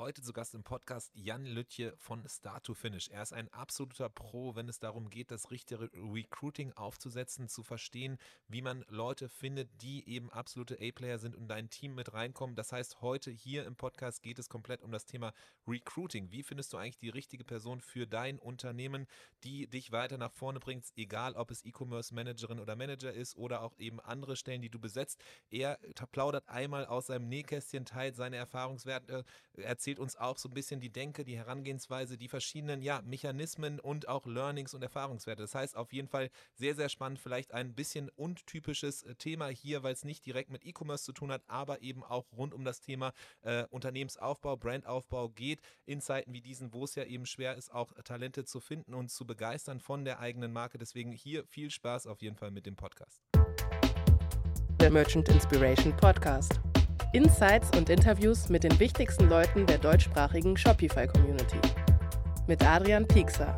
Heute zu Gast im Podcast Jan Lütje von Start to Finish. Er ist ein absoluter Pro, wenn es darum geht, das richtige Recruiting aufzusetzen, zu verstehen, wie man Leute findet, die eben absolute A-Player sind und dein Team mit reinkommen. Das heißt, heute hier im Podcast geht es komplett um das Thema Recruiting. Wie findest du eigentlich die richtige Person für dein Unternehmen, die dich weiter nach vorne bringt, egal ob es E-Commerce Managerin oder Manager ist oder auch eben andere Stellen, die du besetzt. Er plaudert einmal aus seinem Nähkästchen, teilt seine Erfahrungswerte, erzählt erzählt uns auch so ein bisschen die Denke, die Herangehensweise, die verschiedenen ja, Mechanismen und auch Learnings und Erfahrungswerte. Das heißt auf jeden Fall sehr, sehr spannend, vielleicht ein bisschen untypisches äh, Thema hier, weil es nicht direkt mit E-Commerce zu tun hat, aber eben auch rund um das Thema äh, Unternehmensaufbau, Brandaufbau geht in Zeiten wie diesen, wo es ja eben schwer ist, auch Talente zu finden und zu begeistern von der eigenen Marke. Deswegen hier viel Spaß auf jeden Fall mit dem Podcast. Der Merchant Inspiration Podcast. Insights und Interviews mit den wichtigsten Leuten der deutschsprachigen Shopify-Community. Mit Adrian Piekser.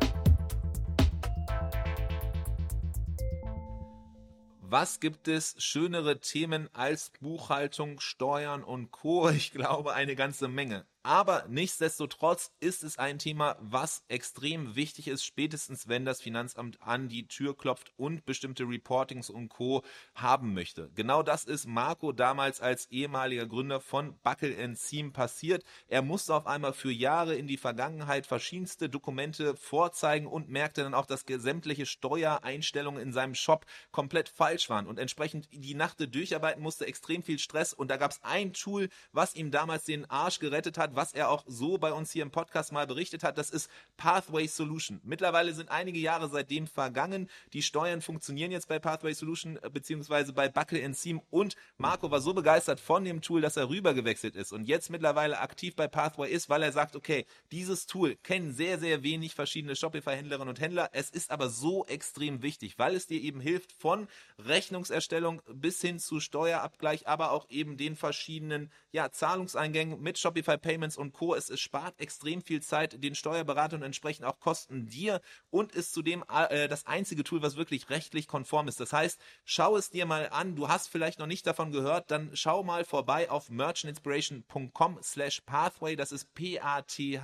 Was gibt es schönere Themen als Buchhaltung, Steuern und Co? Ich glaube eine ganze Menge. Aber nichtsdestotrotz ist es ein Thema, was extrem wichtig ist, spätestens wenn das Finanzamt an die Tür klopft und bestimmte Reportings und Co. haben möchte. Genau das ist Marco damals als ehemaliger Gründer von Buckle Seam passiert. Er musste auf einmal für Jahre in die Vergangenheit verschiedenste Dokumente vorzeigen und merkte dann auch, dass sämtliche Steuereinstellungen in seinem Shop komplett falsch waren und entsprechend die Nacht durcharbeiten musste, extrem viel Stress und da gab es ein Tool, was ihm damals den Arsch gerettet hat, was er auch so bei uns hier im Podcast mal berichtet hat. Das ist Pathway Solution. Mittlerweile sind einige Jahre seitdem vergangen. Die Steuern funktionieren jetzt bei Pathway Solution äh, beziehungsweise bei Buckle Seam und Marco war so begeistert von dem Tool, dass er rübergewechselt ist und jetzt mittlerweile aktiv bei Pathway ist, weil er sagt, okay, dieses Tool kennen sehr, sehr wenig verschiedene Shopify-Händlerinnen und Händler. Es ist aber so extrem wichtig, weil es dir eben hilft von Rechnungserstellung bis hin zu Steuerabgleich, aber auch eben den verschiedenen ja, Zahlungseingängen mit Shopify Payments Payments und Co. Es, es spart extrem viel Zeit den Steuerberatern und entsprechend auch Kosten dir und ist zudem äh, das einzige Tool, was wirklich rechtlich konform ist. Das heißt, schau es dir mal an. Du hast vielleicht noch nicht davon gehört, dann schau mal vorbei auf merchantinspiration.com slash pathway. Das ist P-A-T-H-W-A-Y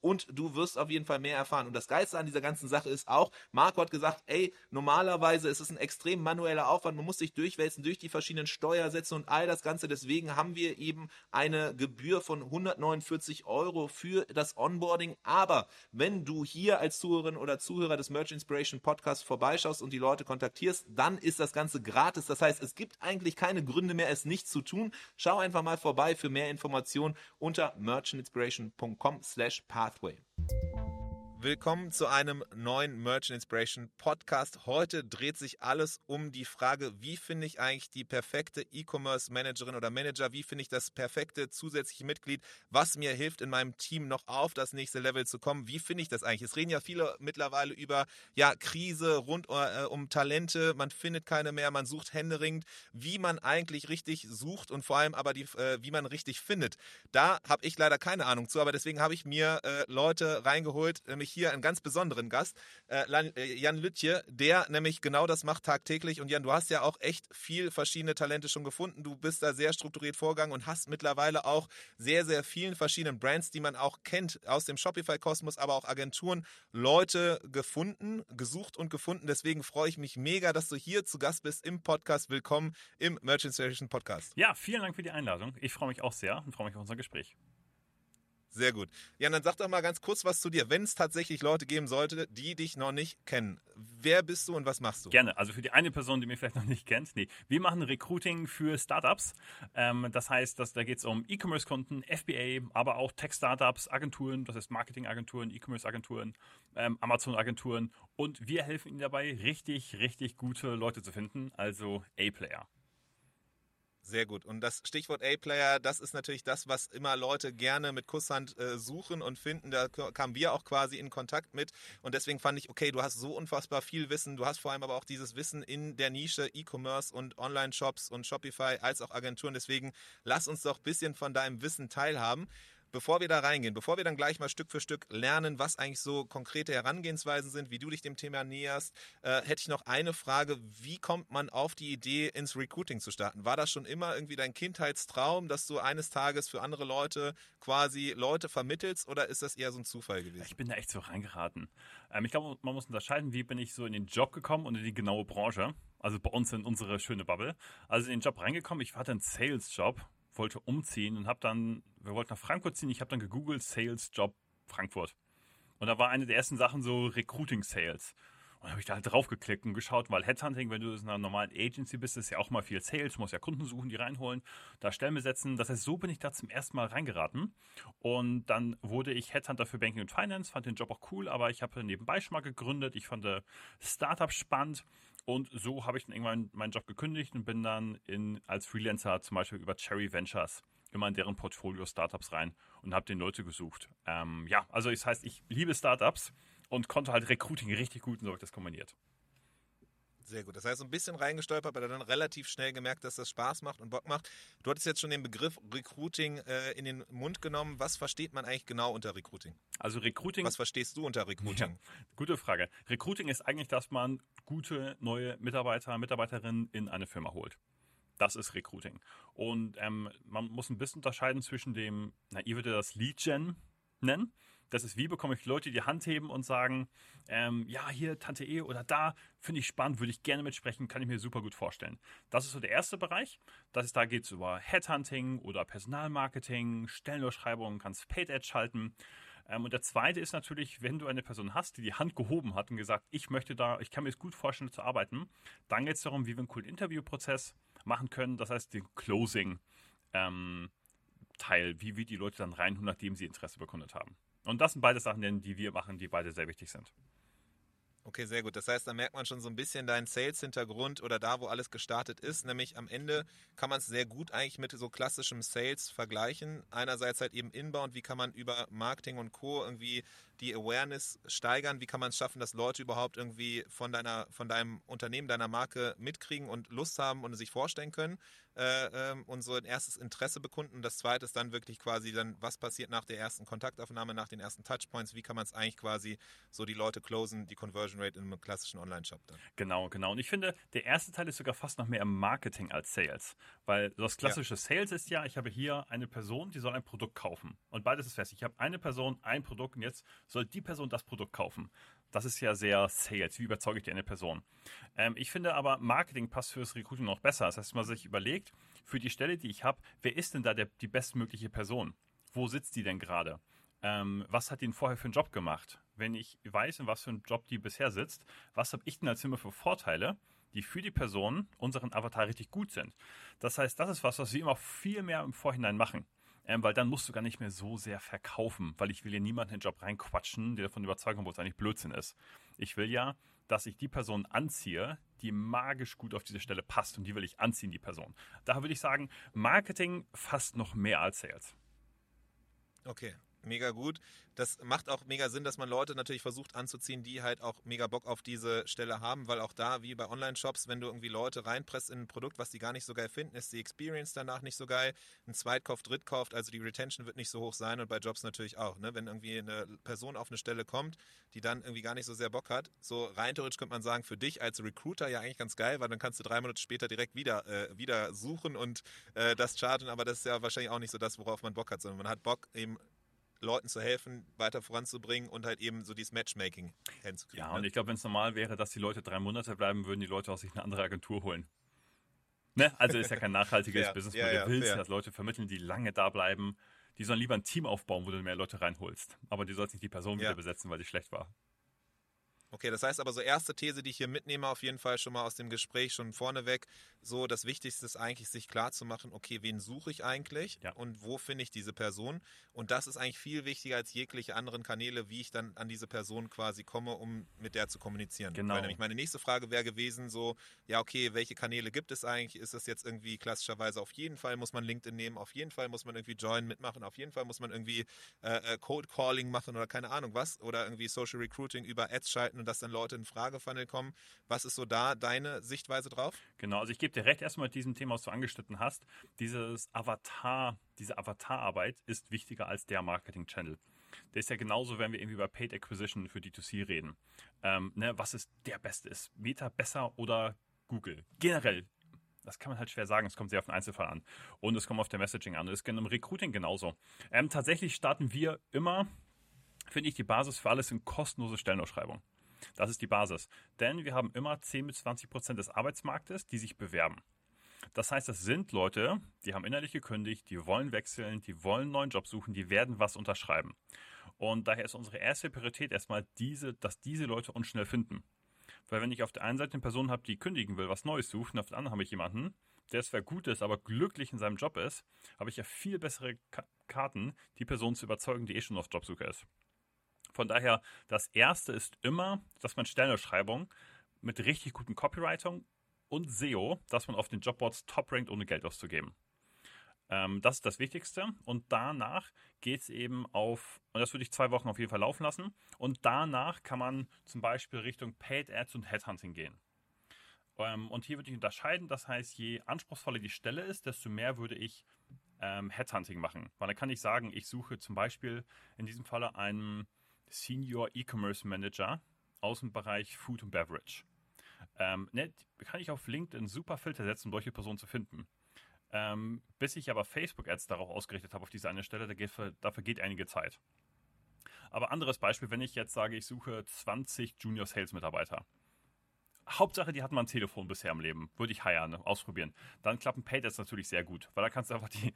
und du wirst auf jeden Fall mehr erfahren. Und das Geilste an dieser ganzen Sache ist auch, Marco hat gesagt, ey, normalerweise ist es ein extrem manueller Aufwand, man muss sich durchwälzen durch die verschiedenen Steuersätze und all das Ganze. Deswegen haben wir eben eine Gebühr von 149 Euro für das Onboarding. Aber wenn du hier als Zuhörerin oder Zuhörer des Merch Inspiration Podcasts vorbeischaust und die Leute kontaktierst, dann ist das Ganze gratis. Das heißt, es gibt eigentlich keine Gründe mehr, es nicht zu tun. Schau einfach mal vorbei für mehr Informationen unter merchantinspiration.com slash pathway. Willkommen zu einem neuen Merchant Inspiration Podcast. Heute dreht sich alles um die Frage, wie finde ich eigentlich die perfekte E-Commerce Managerin oder Manager? Wie finde ich das perfekte zusätzliche Mitglied, was mir hilft, in meinem Team noch auf das nächste Level zu kommen? Wie finde ich das eigentlich? Es reden ja viele mittlerweile über ja, Krise rund äh, um Talente. Man findet keine mehr, man sucht händeringend, wie man eigentlich richtig sucht und vor allem aber die, äh, wie man richtig findet. Da habe ich leider keine Ahnung zu, aber deswegen habe ich mir äh, Leute reingeholt, nämlich nämlich hier einen ganz besonderen Gast, äh, äh, Jan Lütje, der nämlich genau das macht tagtäglich. Und Jan, du hast ja auch echt viel verschiedene Talente schon gefunden. Du bist da sehr strukturiert vorgegangen und hast mittlerweile auch sehr, sehr vielen verschiedenen Brands, die man auch kennt aus dem Shopify-Kosmos, aber auch Agenturen, Leute gefunden, gesucht und gefunden. Deswegen freue ich mich mega, dass du hier zu Gast bist im Podcast. Willkommen im Merchant Station Podcast. Ja, vielen Dank für die Einladung. Ich freue mich auch sehr und freue mich auf unser Gespräch. Sehr gut. Ja, dann sag doch mal ganz kurz was zu dir, wenn es tatsächlich Leute geben sollte, die dich noch nicht kennen. Wer bist du und was machst du? Gerne. Also für die eine Person, die mich vielleicht noch nicht kennt, nee, wir machen Recruiting für Startups. Ähm, das heißt, dass, da geht es um E-Commerce-Kunden, FBA, aber auch Tech-Startups, Agenturen, das heißt Marketing-Agenturen, E-Commerce-Agenturen, ähm, Amazon-Agenturen. Und wir helfen ihnen dabei, richtig, richtig gute Leute zu finden, also A-Player. Sehr gut. Und das Stichwort A-Player, das ist natürlich das, was immer Leute gerne mit Kusshand äh, suchen und finden. Da kamen wir auch quasi in Kontakt mit. Und deswegen fand ich, okay, du hast so unfassbar viel Wissen. Du hast vor allem aber auch dieses Wissen in der Nische E-Commerce und Online-Shops und Shopify als auch Agenturen. Deswegen lass uns doch ein bisschen von deinem Wissen teilhaben. Bevor wir da reingehen, bevor wir dann gleich mal Stück für Stück lernen, was eigentlich so konkrete Herangehensweisen sind, wie du dich dem Thema näherst, äh, hätte ich noch eine Frage. Wie kommt man auf die Idee, ins Recruiting zu starten? War das schon immer irgendwie dein Kindheitstraum, dass du eines Tages für andere Leute quasi Leute vermittelst oder ist das eher so ein Zufall gewesen? Ich bin da echt so reingeraten. Ähm, ich glaube, man muss unterscheiden, wie bin ich so in den Job gekommen und in die genaue Branche. Also bei uns in unsere schöne Bubble. Also in den Job reingekommen, ich hatte einen Sales-Job wollte umziehen und habe dann, wir wollten nach Frankfurt ziehen, ich habe dann gegoogelt Sales Job Frankfurt. Und da war eine der ersten Sachen so Recruiting Sales. Und habe ich da halt drauf geklickt und geschaut, weil Headhunting, wenn du in einer normalen Agency bist, ist ja auch mal viel Sales, du musst ja Kunden suchen, die reinholen, da Stellen besetzen. Das heißt, so bin ich da zum ersten Mal reingeraten. Und dann wurde ich Headhunter für Banking und Finance, fand den Job auch cool, aber ich habe nebenbei schon mal gegründet. Ich fand Startup spannend und so habe ich dann irgendwann meinen Job gekündigt und bin dann in, als Freelancer zum Beispiel über Cherry Ventures immer in deren Portfolio Startups rein und habe den Leute gesucht. Ähm, ja, also das heißt, ich liebe Startups und konnte halt Recruiting richtig gut und so habe ich das kombiniert. Sehr gut. Das heißt, ein bisschen reingestolpert, aber dann relativ schnell gemerkt, dass das Spaß macht und Bock macht. Du hattest jetzt schon den Begriff Recruiting äh, in den Mund genommen. Was versteht man eigentlich genau unter Recruiting? Also Recruiting. Was verstehst du unter Recruiting? Ja, gute Frage. Recruiting ist eigentlich, dass man gute neue Mitarbeiter, Mitarbeiterinnen in eine Firma holt. Das ist Recruiting. Und ähm, man muss ein bisschen unterscheiden zwischen dem, na, ihr würdet das Lead Gen nennen. Das ist, wie bekomme ich Leute, die Hand heben und sagen, ähm, ja, hier Tante E oder da, finde ich spannend, würde ich gerne mitsprechen, kann ich mir super gut vorstellen. Das ist so der erste Bereich. Das ist, da geht es über Headhunting oder Personalmarketing, Stellenausschreibungen, kannst Paid Ad schalten. Ähm, und der zweite ist natürlich, wenn du eine Person hast, die die Hand gehoben hat und gesagt, ich möchte da, ich kann mir es gut vorstellen zu arbeiten, dann geht es darum, wie wir einen coolen Interviewprozess machen können. Das heißt, den Closing. Ähm, Teil, wie wir die Leute dann reinholen, nachdem sie Interesse bekundet haben. Und das sind beide Sachen, die wir machen, die beide sehr wichtig sind. Okay, sehr gut. Das heißt, da merkt man schon so ein bisschen deinen Sales-Hintergrund oder da, wo alles gestartet ist. Nämlich am Ende kann man es sehr gut eigentlich mit so klassischem Sales vergleichen. Einerseits halt eben inbound, wie kann man über Marketing und Co. irgendwie die Awareness steigern? Wie kann man es schaffen, dass Leute überhaupt irgendwie von deiner, von deinem Unternehmen, deiner Marke mitkriegen und Lust haben und sich vorstellen können? äh, ähm, und so ein erstes Interesse bekunden. Und das zweite ist dann wirklich quasi dann, was passiert nach der ersten Kontaktaufnahme, nach den ersten Touchpoints, wie kann man es eigentlich quasi so die Leute closen, die Conversion Rate in einem klassischen Online-Shop dann. Genau, genau. Und ich finde, der erste Teil ist sogar fast noch mehr im Marketing als Sales. Weil das klassische ja. Sales ist ja, ich habe hier eine Person, die soll ein Produkt kaufen. Und beides ist fest. Ich habe eine Person, ein Produkt und jetzt soll die Person das Produkt kaufen. Das ist ja sehr Sales. Wie überzeuge ich die eine Person? Ähm, ich finde aber, Marketing passt fürs Recruiting noch besser. Das heißt, man sich überlegt, für die Stelle, die ich habe, wer ist denn da der, die bestmögliche Person? Wo sitzt die denn gerade? Ähm, was hat die denn vorher für einen Job gemacht? Wenn ich weiß, in was für einen Job die bisher sitzt, was habe ich denn als immer für Vorteile, die für die Person, unseren Avatar, richtig gut sind? Das heißt, das ist was, was wir immer viel mehr im Vorhinein machen ähm, weil dann musst du gar nicht mehr so sehr verkaufen, weil ich will ja niemanden in den Job reinquatschen, der davon überzeugen, wo es eigentlich Blödsinn ist. Ich will ja, dass ich die Person anziehe, die magisch gut auf diese Stelle passt und die will ich anziehen, die Person. Da würde ich sagen, Marketing fast noch mehr als Sales. Okay, mega gut das macht auch mega Sinn, dass man Leute natürlich versucht anzuziehen, die halt auch mega Bock auf diese Stelle haben, weil auch da, wie bei Online-Shops, wenn du irgendwie Leute reinpresst in ein Produkt, was die gar nicht so geil finden, ist die Experience danach nicht so geil. Ein Zweitkauf, Drittkauft, also die Retention wird nicht so hoch sein und bei Jobs natürlich auch. Ne? Wenn irgendwie eine Person auf eine Stelle kommt, die dann irgendwie gar nicht so sehr Bock hat, so rein theoretisch könnte man sagen, für dich als Recruiter ja eigentlich ganz geil, weil dann kannst du drei Monate später direkt wieder, äh, wieder suchen und äh, das charten, aber das ist ja wahrscheinlich auch nicht so das, worauf man Bock hat, sondern man hat Bock eben Leuten zu helfen, weiter voranzubringen und halt eben so dieses Matchmaking hinzukriegen. Ja, und ne? ich glaube, wenn es normal wäre, dass die Leute drei Monate bleiben, würden die Leute auch sich eine andere Agentur holen. Ne? Also ist ja kein nachhaltiges ja, Businessmodell. Ja, ja, du willst, dass Leute vermitteln, die lange da bleiben. Die sollen lieber ein Team aufbauen, wo du mehr Leute reinholst. Aber die sollst nicht die Person wieder besetzen, weil die schlecht war. Okay, das heißt aber so erste These, die ich hier mitnehme, auf jeden Fall schon mal aus dem Gespräch schon vorneweg, so das Wichtigste ist eigentlich, sich klar zu machen, okay, wen suche ich eigentlich ja. und wo finde ich diese Person? Und das ist eigentlich viel wichtiger als jegliche anderen Kanäle, wie ich dann an diese Person quasi komme, um mit der zu kommunizieren. Genau. Weil nämlich meine nächste Frage wäre gewesen, so, ja, okay, welche Kanäle gibt es eigentlich? Ist das jetzt irgendwie klassischerweise auf jeden Fall muss man LinkedIn nehmen, auf jeden Fall muss man irgendwie Join mitmachen, auf jeden Fall muss man irgendwie äh, äh Code Calling machen oder keine Ahnung was oder irgendwie Social Recruiting über Ads schalten und dass dann Leute in Fragefunnel kommen. Was ist so da deine Sichtweise drauf? Genau, also ich gebe dir recht erstmal mit diesem Thema, was du angeschnitten hast. Dieses Avatar, diese Avatararbeit ist wichtiger als der Marketing-Channel. Der ist ja genauso, wenn wir irgendwie über Paid Acquisition für D2C reden. Ähm, ne, was ist der beste? Ist Meta besser oder Google? Generell das kann man halt schwer sagen. Es kommt sehr auf den Einzelfall an. Und es kommt auf der Messaging an. Es geht im Recruiting genauso. Ähm, tatsächlich starten wir immer, finde ich, die Basis für alles in kostenlose Stellenausschreibung. Das ist die Basis. Denn wir haben immer 10 bis 20 Prozent des Arbeitsmarktes, die sich bewerben. Das heißt, das sind Leute, die haben innerlich gekündigt, die wollen wechseln, die wollen einen neuen Job suchen, die werden was unterschreiben. Und daher ist unsere erste Priorität erstmal diese, dass diese Leute uns schnell finden. Weil wenn ich auf der einen Seite eine Person habe, die kündigen will, was Neues sucht, und auf der anderen habe ich jemanden, der zwar gut ist, aber glücklich in seinem Job ist, habe ich ja viel bessere Karten, die Person zu überzeugen, die eh schon auf Jobsuche ist. Von daher, das erste ist immer, dass man Stellenausschreibung mit richtig guten Copywriting und SEO, dass man auf den Jobboards top rankt, ohne Geld auszugeben. Ähm, das ist das Wichtigste. Und danach geht es eben auf, und das würde ich zwei Wochen auf jeden Fall laufen lassen. Und danach kann man zum Beispiel Richtung Paid Ads und Headhunting gehen. Ähm, und hier würde ich unterscheiden, das heißt, je anspruchsvoller die Stelle ist, desto mehr würde ich ähm, Headhunting machen. Weil dann kann ich sagen, ich suche zum Beispiel in diesem Falle einen Senior E-Commerce Manager aus dem Bereich Food und Beverage. Ähm, ne, kann ich auf LinkedIn super Filter setzen, um solche Personen zu finden. Ähm, bis ich aber Facebook-Ads darauf ausgerichtet habe, auf diese eine Stelle, da geht, dafür geht einige Zeit. Aber anderes Beispiel, wenn ich jetzt sage, ich suche 20 Junior Sales Mitarbeiter. Hauptsache, die hatten mal ein Telefon bisher im Leben. Würde ich heiern, ausprobieren. Dann klappen Paid Ads natürlich sehr gut, weil da kannst du einfach die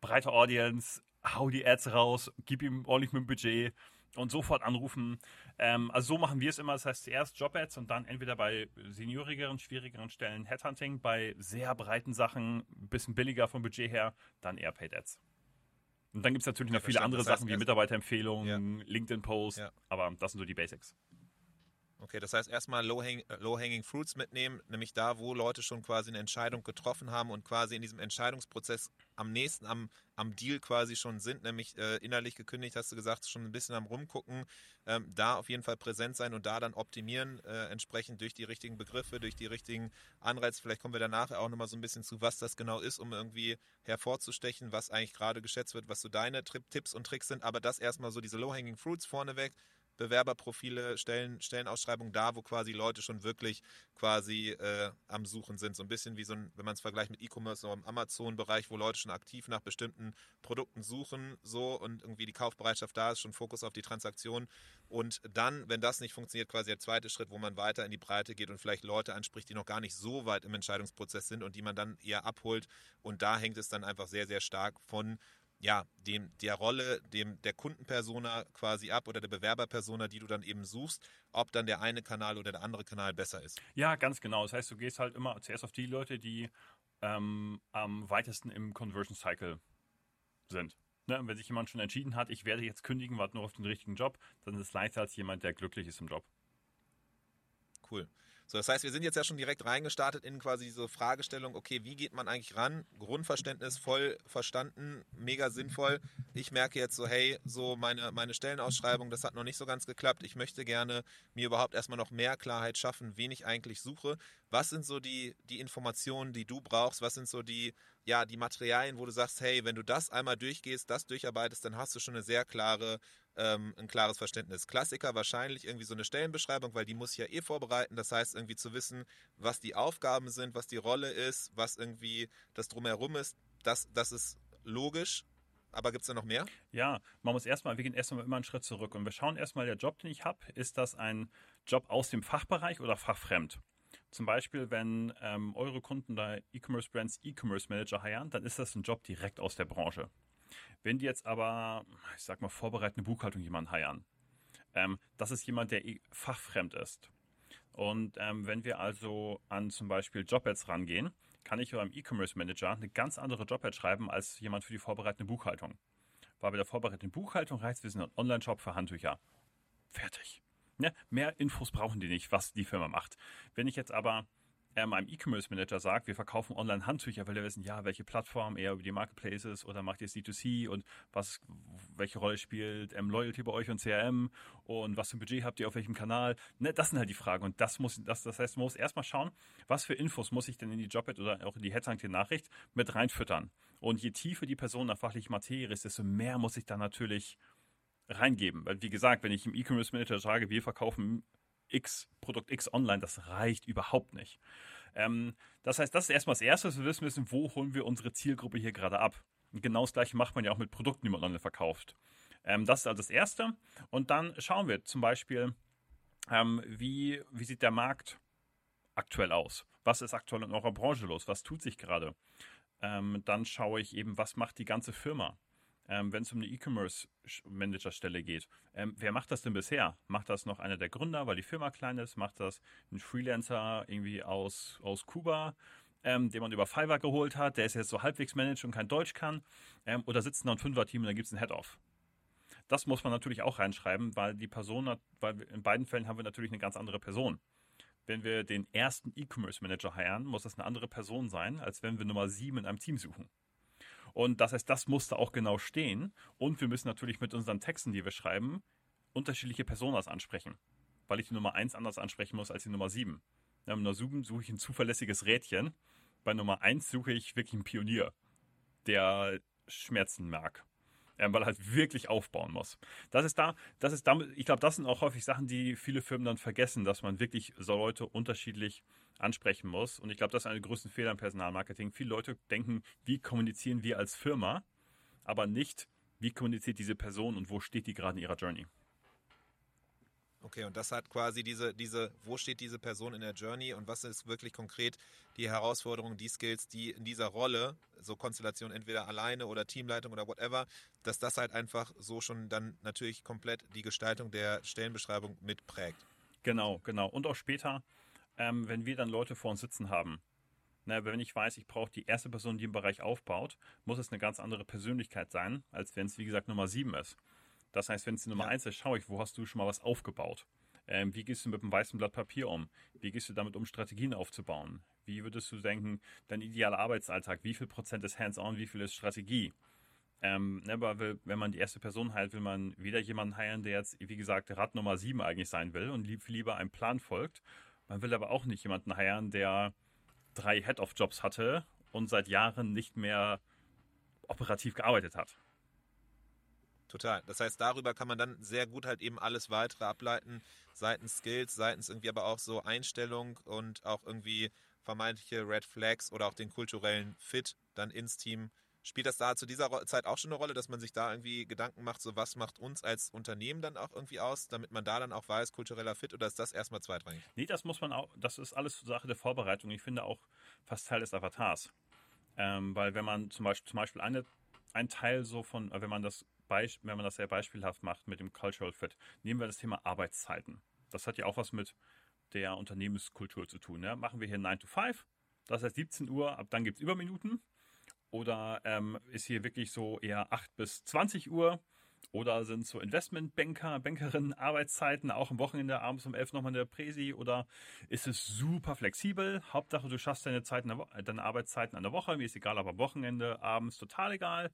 breite Audience, hau die Ads raus, gib ihm ordentlich mit dem Budget und sofort anrufen. Ähm, also so machen wir es immer. Das heißt zuerst Job-Ads und dann entweder bei seniorigeren, schwierigeren Stellen Headhunting, bei sehr breiten Sachen, ein bisschen billiger vom Budget her, dann eher Paid Ads. Und dann gibt es natürlich noch viele andere das heißt, Sachen wie Mitarbeiterempfehlungen, ja. LinkedIn-Posts, ja. aber das sind so die Basics. Okay, das heißt erstmal Low-Hanging Low Fruits mitnehmen, nämlich da, wo Leute schon quasi eine Entscheidung getroffen haben und quasi in diesem Entscheidungsprozess am nächsten am, am Deal quasi schon sind, nämlich äh, innerlich gekündigt, hast du gesagt, schon ein bisschen am Rumgucken, ähm, da auf jeden Fall präsent sein und da dann optimieren, äh, entsprechend durch die richtigen Begriffe, durch die richtigen Anreize. Vielleicht kommen wir danach auch nochmal so ein bisschen zu, was das genau ist, um irgendwie hervorzustechen, was eigentlich gerade geschätzt wird, was so deine Tipps und Tricks sind, aber das erstmal so diese Low-Hanging Fruits vorneweg Bewerberprofile, Stellen, Stellenausschreibungen da, wo quasi Leute schon wirklich quasi äh, am Suchen sind. So ein bisschen wie so ein, wenn man es vergleicht mit E-Commerce oder im Amazon-Bereich, wo Leute schon aktiv nach bestimmten Produkten suchen, so und irgendwie die Kaufbereitschaft da ist, schon Fokus auf die Transaktion. Und dann, wenn das nicht funktioniert, quasi der zweite Schritt, wo man weiter in die Breite geht und vielleicht Leute anspricht, die noch gar nicht so weit im Entscheidungsprozess sind und die man dann eher abholt. Und da hängt es dann einfach sehr, sehr stark von ja, dem, der Rolle, dem, der Kundenpersona quasi ab oder der Bewerberpersona, die du dann eben suchst, ob dann der eine Kanal oder der andere Kanal besser ist. Ja, ganz genau. Das heißt, du gehst halt immer zuerst auf die Leute, die ähm, am weitesten im Conversion Cycle sind. Ne? Wenn sich jemand schon entschieden hat, ich werde jetzt kündigen, warte nur auf den richtigen Job, dann ist es leichter als jemand, der glücklich ist im Job. Cool. So, das heißt, wir sind jetzt ja schon direkt reingestartet in quasi diese Fragestellung, okay, wie geht man eigentlich ran? Grundverständnis voll verstanden, mega sinnvoll. Ich merke jetzt so, hey, so meine, meine Stellenausschreibung, das hat noch nicht so ganz geklappt. Ich möchte gerne mir überhaupt erstmal noch mehr Klarheit schaffen, wen ich eigentlich suche. Was sind so die, die Informationen, die du brauchst? Was sind so die, ja, die Materialien, wo du sagst, hey, wenn du das einmal durchgehst, das durcharbeitest, dann hast du schon eine sehr klare ähm, ein klares Verständnis. Klassiker wahrscheinlich irgendwie so eine Stellenbeschreibung, weil die muss ich ja eh vorbereiten. Das heißt, irgendwie zu wissen, was die Aufgaben sind, was die Rolle ist, was irgendwie das drumherum ist, das, das ist logisch. Aber gibt es da noch mehr? Ja, man muss erstmal, wir gehen erstmal immer einen Schritt zurück und wir schauen erstmal, der Job, den ich habe, ist das ein Job aus dem Fachbereich oder fachfremd? Zum Beispiel, wenn ähm, eure Kunden da E-Commerce Brands E-Commerce Manager heiern, dann ist das ein Job direkt aus der Branche. Wenn die jetzt aber, ich sag mal, vorbereitende Buchhaltung jemanden heiern, ähm, das ist jemand, der eh fachfremd ist. Und ähm, wenn wir also an zum Beispiel Jobads rangehen, kann ich beim E-Commerce Manager eine ganz andere Jobad schreiben als jemand für die vorbereitende Buchhaltung. Weil bei der vorbereitenden Buchhaltung reicht, wir sind ein Online-Shop für Handtücher. Fertig. Ja, mehr Infos brauchen die nicht, was die Firma macht. Wenn ich jetzt aber ähm, einem E-Commerce-Manager sagt, wir verkaufen online Handtücher, weil wir wissen, ja, welche Plattform, eher über die Marketplaces oder macht ihr C2C und was, welche Rolle spielt ähm, Loyalty bei euch und CRM und was für ein Budget habt ihr auf welchem Kanal? Ne, das sind halt die Fragen und das muss, das, das heißt, man muss erstmal schauen, was für Infos muss ich denn in die Jobad oder auch in die Headhunting-Nachricht mit reinfüttern. Und je tiefer die Person nach fachliche Materie ist, desto mehr muss ich da natürlich reingeben. Weil, wie gesagt, wenn ich im E-Commerce-Manager sage, wir verkaufen X, Produkt X online, das reicht überhaupt nicht. Ähm, das heißt, das ist erstmal das Erste, was wir wissen müssen, wo holen wir unsere Zielgruppe hier gerade ab. Und genau das Gleiche macht man ja auch mit Produkten, die man online verkauft. Ähm, das ist also das Erste. Und dann schauen wir zum Beispiel, ähm, wie, wie sieht der Markt aktuell aus? Was ist aktuell in eurer Branche los? Was tut sich gerade? Ähm, dann schaue ich eben, was macht die ganze Firma? Ähm, wenn es um eine E-Commerce-Manager-Stelle geht. Ähm, wer macht das denn bisher? Macht das noch einer der Gründer, weil die Firma klein ist? Macht das ein Freelancer irgendwie aus, aus Kuba? Ähm, den man über Fiverr geholt hat, der ist jetzt so halbwegs managed und kein Deutsch kann, ähm, oder sitzt da ein Fünfer-Team und dann gibt es ein Head-Off. Das muss man natürlich auch reinschreiben, weil die Person hat, weil in beiden Fällen haben wir natürlich eine ganz andere Person. Wenn wir den ersten E-Commerce-Manager heiren, muss das eine andere Person sein, als wenn wir Nummer sieben in einem Team suchen. Und das heißt, das musste auch genau stehen. Und wir müssen natürlich mit unseren Texten, die wir schreiben, unterschiedliche Personas ansprechen. Weil ich die Nummer 1 anders ansprechen muss als die Nummer 7. Bei Nummer 7 suche ich ein zuverlässiges Rädchen. Bei Nummer 1 suche ich wirklich einen Pionier, der Schmerzen mag ähm, weil er halt wirklich aufbauen muss. Das ist da, das ist damit, ich glaube, das sind auch häufig Sachen, die viele Firmen dann vergessen, dass man wirklich so Leute unterschiedlich ansprechen muss. Und ich glaube, das ist einer der größten Fehler im Personalmarketing. Viele Leute denken, wie kommunizieren wir als Firma, aber nicht, wie kommuniziert diese Person und wo steht die gerade in ihrer Journey. Okay, und das hat quasi diese, diese, wo steht diese Person in der Journey und was ist wirklich konkret die Herausforderung, die Skills, die in dieser Rolle, so Konstellation entweder alleine oder Teamleitung oder whatever, dass das halt einfach so schon dann natürlich komplett die Gestaltung der Stellenbeschreibung mitprägt. Genau, genau. Und auch später, ähm, wenn wir dann Leute vor uns sitzen haben, na, wenn ich weiß, ich brauche die erste Person, die im Bereich aufbaut, muss es eine ganz andere Persönlichkeit sein, als wenn es, wie gesagt, Nummer 7 ist. Das heißt, wenn es die Nummer ja. 1 ist, schaue ich, wo hast du schon mal was aufgebaut? Ähm, wie gehst du mit einem weißen Blatt Papier um? Wie gehst du damit um, Strategien aufzubauen? Wie würdest du denken, dein idealer Arbeitsalltag, wie viel Prozent ist Hands-on, wie viel ist Strategie? Ähm, ne, aber wenn man die erste Person heilt, will man wieder jemanden heilen, der jetzt, wie gesagt, Rad Nummer 7 eigentlich sein will und lieb, lieber einem Plan folgt. Man will aber auch nicht jemanden heilen, der drei Head-of-Jobs hatte und seit Jahren nicht mehr operativ gearbeitet hat. Total. Das heißt, darüber kann man dann sehr gut halt eben alles weitere ableiten, seitens Skills, seitens irgendwie aber auch so Einstellung und auch irgendwie vermeintliche Red Flags oder auch den kulturellen Fit dann ins Team. Spielt das da zu dieser Zeit auch schon eine Rolle, dass man sich da irgendwie Gedanken macht, so was macht uns als Unternehmen dann auch irgendwie aus, damit man da dann auch weiß, kultureller Fit oder ist das erstmal zweitrangig? Nee, das muss man auch, das ist alles Sache der Vorbereitung. Ich finde auch fast Teil des Avatars. Ähm, weil wenn man zum Beispiel, zum Beispiel eine, ein Teil so von, wenn man das wenn man das sehr beispielhaft macht mit dem Cultural Fit, nehmen wir das Thema Arbeitszeiten. Das hat ja auch was mit der Unternehmenskultur zu tun. Ja? Machen wir hier 9 to 5, das heißt 17 Uhr, ab dann gibt es Überminuten. Oder ähm, ist hier wirklich so eher 8 bis 20 Uhr? Oder sind so Investmentbanker, Bankerinnen Arbeitszeiten auch am Wochenende abends um 11 nochmal in der Präsi? Oder ist es super flexibel? Hauptsache, du schaffst deine, Zeiten, deine Arbeitszeiten an der Woche. Mir ist egal, aber am Wochenende, abends total egal.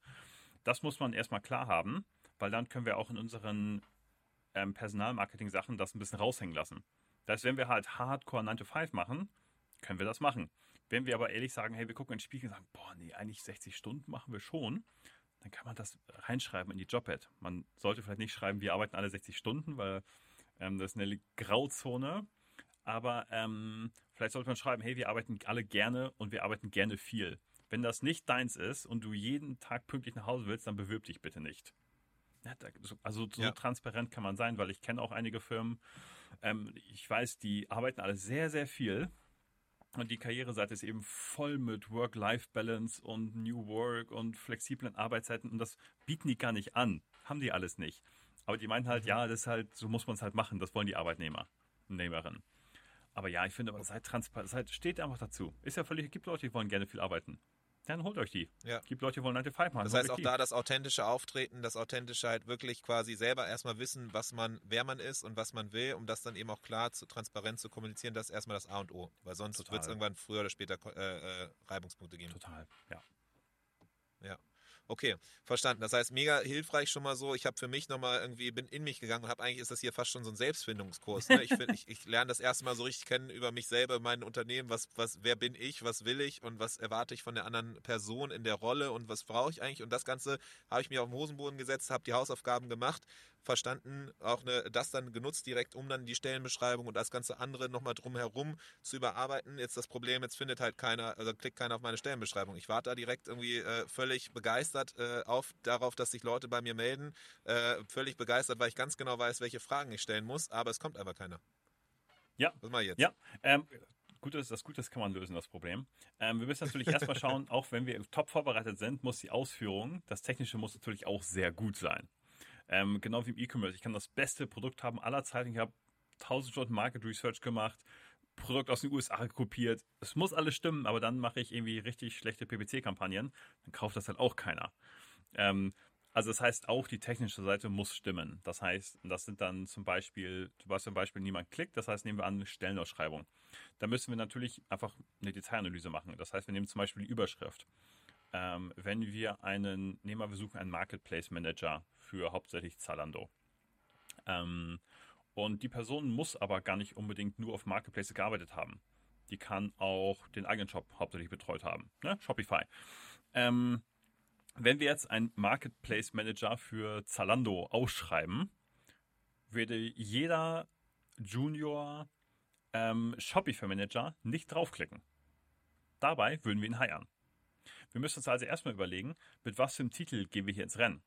Das muss man erstmal klar haben, weil dann können wir auch in unseren ähm, Personalmarketing-Sachen das ein bisschen raushängen lassen. Das heißt, wenn wir halt Hardcore 9 to 5 machen, können wir das machen. Wenn wir aber ehrlich sagen, hey, wir gucken in den Spiegel und sagen, boah, nee, eigentlich 60 Stunden machen wir schon, dann kann man das reinschreiben in die Jobad. Man sollte vielleicht nicht schreiben, wir arbeiten alle 60 Stunden, weil ähm, das ist eine Grauzone. Aber ähm, vielleicht sollte man schreiben, hey, wir arbeiten alle gerne und wir arbeiten gerne viel. Wenn das nicht deins ist und du jeden Tag pünktlich nach Hause willst, dann bewirb dich bitte nicht. Also so ja. transparent kann man sein, weil ich kenne auch einige Firmen. Ähm, ich weiß, die arbeiten alle sehr, sehr viel. Und die Karriereseite ist eben voll mit Work-Life-Balance und New Work und flexiblen Arbeitszeiten. Und das bieten die gar nicht an. Haben die alles nicht. Aber die meinen halt, mhm. ja, das ist halt, so muss man es halt machen. Das wollen die Arbeitnehmer, Nehmerinnen. Aber ja, ich finde, seid transparent, seid, steht einfach dazu. Ist ja völlig, es gibt Leute, die wollen gerne viel arbeiten dann holt euch die. Ja. Gibt Leute, die wollen 9 to 5 machen. Das heißt auch da das authentische Auftreten, das authentische halt wirklich quasi selber erstmal wissen, was man, wer man ist und was man will, um das dann eben auch klar zu transparent zu kommunizieren, das ist erstmal das A und O. Weil sonst wird es irgendwann früher oder später äh, äh, Reibungspunkte geben. Total, ja. Okay, verstanden. Das heißt, mega hilfreich schon mal so. Ich habe für mich nochmal irgendwie, bin in mich gegangen und habe eigentlich ist das hier fast schon so ein Selbstfindungskurs. Ne? Ich, find, ich, ich lerne das erste Mal so richtig kennen über mich selber, mein Unternehmen, was, was, wer bin ich, was will ich und was erwarte ich von der anderen Person in der Rolle und was brauche ich eigentlich. Und das Ganze habe ich mir auf den Hosenboden gesetzt, habe die Hausaufgaben gemacht, verstanden, auch ne, das dann genutzt direkt, um dann die Stellenbeschreibung und das ganze andere nochmal drumherum zu überarbeiten. Jetzt das Problem, jetzt findet halt keiner, also klickt keiner auf meine Stellenbeschreibung. Ich warte da direkt irgendwie äh, völlig begeistert äh, auf darauf, dass sich Leute bei mir melden. Äh, völlig begeistert, weil ich ganz genau weiß, welche Fragen ich stellen muss, aber es kommt einfach keiner. Ja. Was mal jetzt? Ja, ähm, Gutes, das Gute kann man lösen, das Problem. Ähm, wir müssen natürlich erstmal schauen, auch wenn wir top vorbereitet sind, muss die Ausführung, das Technische muss natürlich auch sehr gut sein. Ähm, genau wie im E-Commerce. Ich kann das beste Produkt haben aller Zeiten. Ich habe 1000 Stunden Market Research gemacht, Produkt aus den USA kopiert. Es muss alles stimmen, aber dann mache ich irgendwie richtig schlechte PPC-Kampagnen. Dann kauft das halt auch keiner. Ähm, also das heißt, auch die technische Seite muss stimmen. Das heißt, das sind dann zum Beispiel, du weißt zum Beispiel, niemand klickt, das heißt, nehmen wir an, Stellenausschreibung. Da müssen wir natürlich einfach eine Detailanalyse machen. Das heißt, wir nehmen zum Beispiel die Überschrift. Ähm, wenn wir einen, nehmen wir, wir suchen einen Marketplace Manager für hauptsächlich Zalando. Ähm, und die Person muss aber gar nicht unbedingt nur auf Marketplace gearbeitet haben. Die kann auch den eigenen Shop hauptsächlich betreut haben. Ne? Shopify. Ähm, wenn wir jetzt einen Marketplace Manager für Zalando ausschreiben, würde jeder Junior ähm, Shopify Manager nicht draufklicken. Dabei würden wir ihn heiern. Wir müssen uns also erstmal überlegen, mit was für einem Titel gehen wir hier ins Rennen.